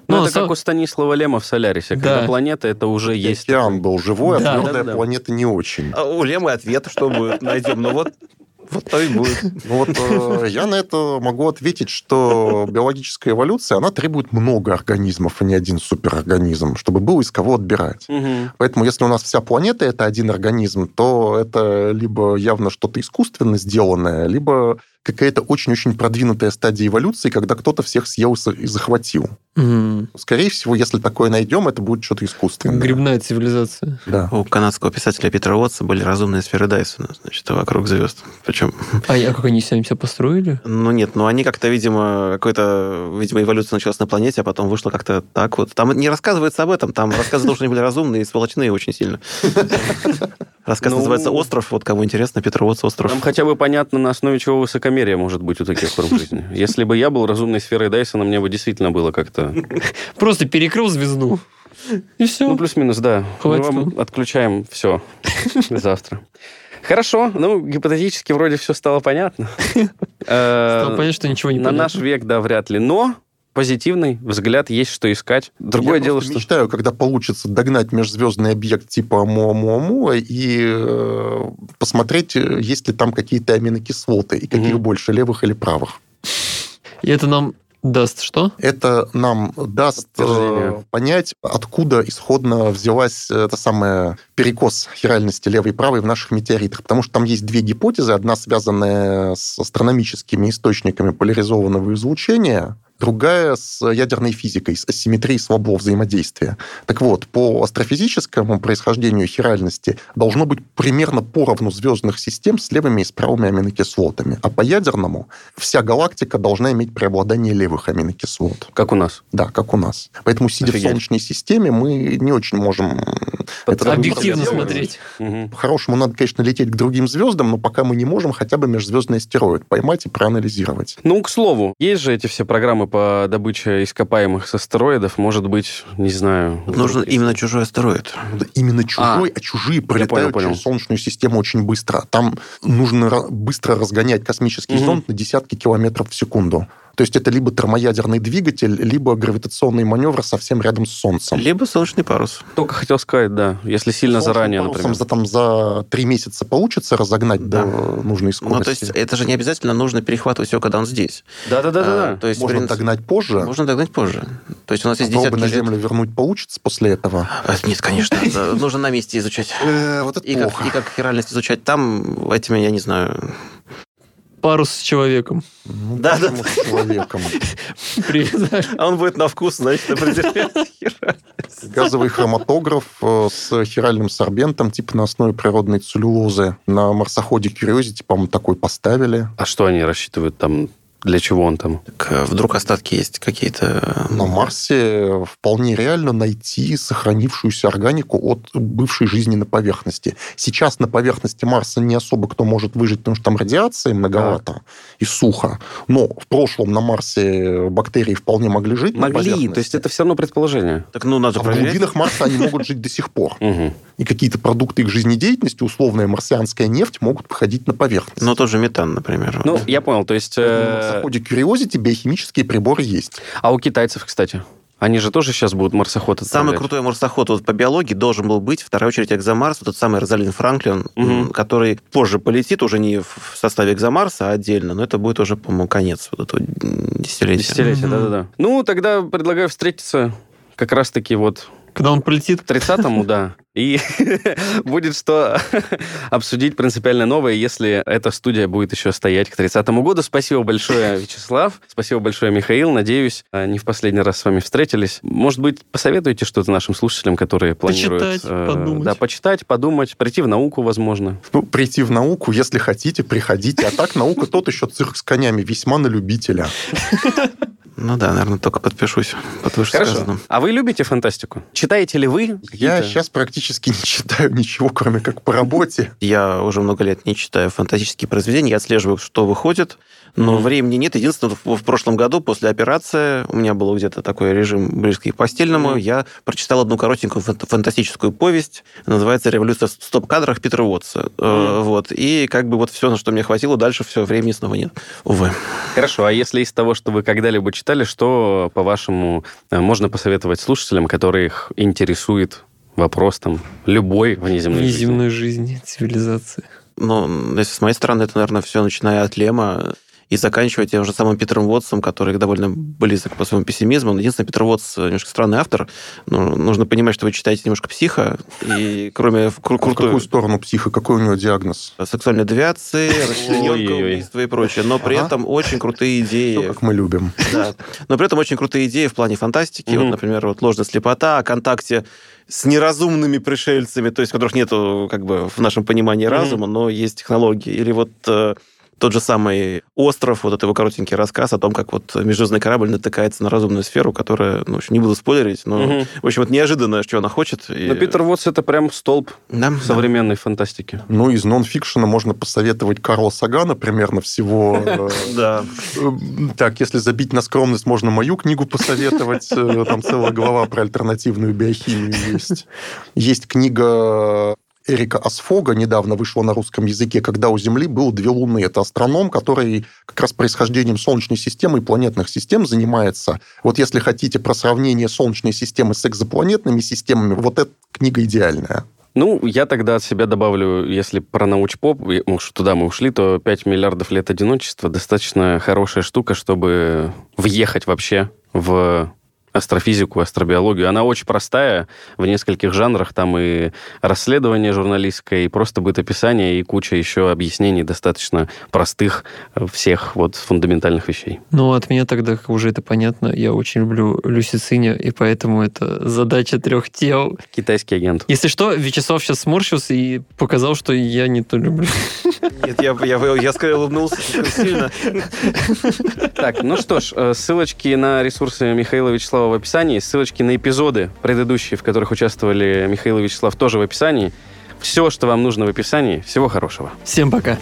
Speaker 3: Ну,
Speaker 5: Ну,
Speaker 3: это
Speaker 5: сам-
Speaker 3: как у Станислава Лема в «Солярисе», когда
Speaker 5: Да.
Speaker 3: планета это уже есть.
Speaker 2: Океан был живой, а
Speaker 5: Да,
Speaker 2: твердая
Speaker 3: да, да.
Speaker 2: планета не очень.
Speaker 4: А у Лемы ответ, что будет, найдем. Ну вот, вот то и будет.
Speaker 2: Ну вот э, я на это могу ответить, что биологическая эволюция, она требует много организмов, а не один суперорганизм, чтобы было из кого отбирать.
Speaker 3: Мгм.
Speaker 2: Поэтому если у нас вся планета это один организм, то это либо явно что-то искусственно сделанное, либо какая-то очень-очень продвинутая стадия эволюции, когда кто-то всех съел и захватил.
Speaker 5: М,
Speaker 2: Скорее всего, если такое найдем, это будет что-то искусственное.
Speaker 5: Грибная цивилизация.
Speaker 2: Да.
Speaker 4: У канадского писателя Питера Уотса были разумные сферы Дайсона, значит, вокруг звезд. Причем,
Speaker 5: А я как они сами себя построили?
Speaker 4: ну нет, ну они как-то, видимо, какой-то, видимо, эволюция началась на планете, а потом вышло как-то так вот. Там не рассказывается об этом, там рассказы должны были разумные и сволочные очень сильно. Рассказ
Speaker 3: Ну,
Speaker 4: называется «Остров». Вот кому интересно, Питер Уотс «Остров».
Speaker 3: Нам хотя бы понятно, на основе чего высокомерие может быть у таких форм жизни. Если бы я был разумной сферой Дайсона, мне бы действительно было как-то...
Speaker 5: Просто перекрыл звезду. И все.
Speaker 3: Ну, плюс-минус, да.
Speaker 5: Хватит.
Speaker 3: Мы вам отключаем все завтра. Хорошо, ну, гипотетически вроде все стало понятно. Э,
Speaker 5: Стало понятно, что ничего не
Speaker 3: На наш
Speaker 5: понятно.
Speaker 3: век, да, вряд ли. Но позитивный взгляд есть что искать. Другое
Speaker 2: Я
Speaker 3: дело, что...
Speaker 2: мечтаю, когда получится догнать межзвездный объект типа Муамуамуа и э, посмотреть, есть ли там какие-то аминокислоты, и каких
Speaker 3: Мгм.
Speaker 2: больше, левых или правых.
Speaker 5: И это нам даст что?
Speaker 2: Это нам даст э, понять, откуда исходно взялась эта самая перекос хиральности левой и правой в наших метеоритах. Потому что там есть две гипотезы. Одна связанная с астрономическими источниками поляризованного излучения, другая с ядерной физикой, с асимметрией слабого взаимодействия. Так вот, по астрофизическому происхождению хиральности должно быть примерно поровну звездных систем с левыми и с правыми аминокислотами. А по ядерному вся галактика должна иметь преобладание левых аминокислот.
Speaker 3: Как у нас.
Speaker 2: Да, как у нас. Поэтому, сидя
Speaker 3: Офигеть.
Speaker 2: в Солнечной системе, мы не очень можем... это
Speaker 5: Объективно смотреть.
Speaker 2: По-хорошему, надо, конечно, лететь к другим звездам, но пока мы не можем хотя бы межзвездный астероид поймать и проанализировать.
Speaker 3: Ну, к слову, есть же эти все программы по добыче ископаемых с астероидов. Может быть, не знаю...
Speaker 4: Нужен
Speaker 3: вдруг
Speaker 4: именно чужой астероид.
Speaker 2: Да Именно чужой, а, чужие пролетают
Speaker 3: понял.
Speaker 2: через Солнечную систему очень быстро. Там нужно быстро разгонять космический
Speaker 3: Мгм.
Speaker 2: зонд на десятки километров в секунду. То есть это либо термоядерный двигатель, либо гравитационный маневр совсем рядом с Солнцем.
Speaker 4: Либо солнечный парус.
Speaker 3: Только хотел сказать, да. Если сильно
Speaker 2: Солнечным
Speaker 3: заранее,
Speaker 2: парусом
Speaker 3: например.
Speaker 2: За, там, за три месяца получится разогнать
Speaker 4: Да.
Speaker 2: до нужной скорости.
Speaker 4: Ну, то есть это же не обязательно нужно перехватывать его, когда он здесь. А,
Speaker 3: Да-да-да.
Speaker 4: То есть,
Speaker 2: Можно
Speaker 4: принципе,
Speaker 2: догнать позже.
Speaker 4: Можно догнать позже. То есть у нас есть
Speaker 2: а
Speaker 4: десятки
Speaker 2: на
Speaker 4: лет.
Speaker 2: Землю вернуть получится после этого?
Speaker 4: А, Нет, конечно. Да, Нужно на месте изучать.
Speaker 2: Э, вот это
Speaker 4: И как, и как хиральность изучать там, этими, я не знаю.
Speaker 5: Парус с человеком.
Speaker 2: Ну,
Speaker 4: Да, да.
Speaker 2: с человеком.
Speaker 4: А он будет на вкус, значит, определять
Speaker 2: Газовый хроматограф э, с хиральным сорбентом, типа на основе природной целлюлозы. На марсоходе Curiosity, по-моему, такой поставили.
Speaker 3: А что они рассчитывают там? Для чего он там?
Speaker 4: Так, вдруг остатки есть какие-то...
Speaker 2: На Марсе вполне реально найти сохранившуюся органику от бывшей жизни на поверхности. Сейчас на поверхности Марса не особо кто может выжить, потому что там радиации многовато и сухо. Но в прошлом на Марсе бактерии вполне могли жить на
Speaker 3: Могли, то есть это все равно предположение.
Speaker 4: Так, ну, надо
Speaker 2: А в
Speaker 4: проверять.
Speaker 2: глубинах Марса они могут жить до сих пор. И какие-то продукты их жизнедеятельности, условная марсианская нефть, могут выходить на поверхность.
Speaker 4: Ну, тот же метан, например.
Speaker 3: Ну, я понял, то есть...
Speaker 2: Поэтому
Speaker 3: э,
Speaker 2: Curiosity биохимические приборы есть.
Speaker 3: А у китайцев, кстати? Они же тоже сейчас будут марсоход отправлять.
Speaker 4: Самый крутой марсоход вот по биологии должен был быть, в второй очередь, Экзомарс, вот тот самый Розалин Франклин,
Speaker 3: Мгм.
Speaker 4: который позже полетит, уже не в составе Экзомарса, а отдельно, но это будет уже, по-моему, конец вот этого десятилетия.
Speaker 3: Десятилетие,
Speaker 5: Мгм.
Speaker 3: да-да-да. Ну, тогда предлагаю встретиться как раз-таки вот
Speaker 5: Когда он полетит,
Speaker 3: к 30-му, да. И будет что обсудить принципиально новое, если эта студия будет еще стоять к 30-му году. Спасибо большое, Вячеслав. Спасибо большое, Михаил. Надеюсь, не в последний раз с вами встретились. Может быть, посоветуете что-то нашим слушателям, которые планируют...
Speaker 5: Почитать,
Speaker 3: э,
Speaker 5: подумать.
Speaker 3: Да, почитать, подумать, прийти в науку, возможно.
Speaker 2: Ну, прийти в науку, если хотите, приходите. А так наука тот еще цирк с конями, весьма на любителя.
Speaker 4: Ну да, наверное, только подпишусь под вышесказанным.
Speaker 3: А вы любите фантастику? Читаете ли вы?
Speaker 2: Я сейчас практически не читаю ничего, кроме как по работе.
Speaker 4: Я уже много лет не читаю фантастические произведения, я отслеживаю, что выходит, но
Speaker 3: Мгм.
Speaker 4: времени нет. Единственное, в, в прошлом году после операции у меня был где-то такой режим близкий к постельному.
Speaker 3: Мгм.
Speaker 4: Я прочитал одну коротенькую фан- фантастическую повесть, называется «Революция в стоп-кадрах» Питера Уотса. Э,
Speaker 3: Мгм.
Speaker 4: Вот. И как бы вот все, на что мне хватило, дальше все, времени снова нет. Увы.
Speaker 3: Хорошо, а если из того, что вы когда-либо читали, что, по-вашему, э, можно посоветовать слушателям, которых интересует вопрос там любой внеземной жизни?
Speaker 5: внеземной жизни, цивилизации.
Speaker 4: Ну, если с моей стороны, это, наверное, все начиная от Лема и заканчивая тем же самым Питером Уотсом, который довольно близок по своему пессимизму. Но единственное, Питер Уотс немножко странный автор. Ну, нужно понимать, что вы читаете немножко психа, и кроме кру-
Speaker 2: А В
Speaker 4: крутой
Speaker 2: какую сторону психа? Какой у него диагноз?
Speaker 4: сексуальной девиации, расчлененка,
Speaker 3: Ой-ой-ой.
Speaker 4: убийства и прочее, но при этом очень крутые идеи.
Speaker 2: как мы любим.
Speaker 4: Но при этом очень крутые идеи в плане фантастики. Вот, например, вот ложная слепота, о контакте с неразумными пришельцами, то есть, которых нету как бы в нашем понимании разума, но есть технологии. Или вот э, тот же самый остров, вот это его коротенький рассказ о том, как вот межзвездный корабль натыкается на разумную сферу, которая, ну, в общем, не буду спойлерить, но,
Speaker 3: Мгм.
Speaker 4: в общем, это неожиданно, что она хочет. и-
Speaker 3: Но Питер Вотс это прям столб
Speaker 4: Да, да.
Speaker 3: современной фантастики.
Speaker 2: Ну, из нон-фикшена можно посоветовать Карла Сагана примерно всего. э,
Speaker 4: Да.
Speaker 2: э, Так, если забить на скромность, можно мою книгу посоветовать. Э, Там целая глава про альтернативную биохимию есть. Есть книга Эрика Асфога недавно вышла на русском языке, когда у Земли было две Луны. Это астроном, который как раз происхождением Солнечной системы и планетных систем занимается. Вот если хотите про сравнение Солнечной системы с экзопланетными системами, вот эта книга идеальная.
Speaker 3: Ну, я тогда от себя добавлю, если про научпоп, уж туда мы ушли, то 5 миллиардов лет одиночества достаточно хорошая штука, чтобы въехать вообще в астрофизику, астробиологию. Она очень простая в нескольких жанрах. Там и расследование журналистское, и просто бытописание, и куча еще объяснений достаточно простых э, всех вот фундаментальных вещей.
Speaker 5: Ну, от меня тогда, как уже это понятно, я очень люблю Люси Циня, и поэтому это задача трех тел.
Speaker 3: Китайский агент.
Speaker 5: Если что, Вячеслав сейчас сморщился и показал, что я не то люблю.
Speaker 4: Нет, я, я, я скорее улыбнулся сильно.
Speaker 3: Так, ну что ж, э, ссылочки на ресурсы Михаила Вячеслава в описании, ссылочки на эпизоды предыдущие, в которых участвовали Михаил и Вячеслав, тоже в описании. Все, что вам нужно в описании. Всего хорошего.
Speaker 5: Всем пока.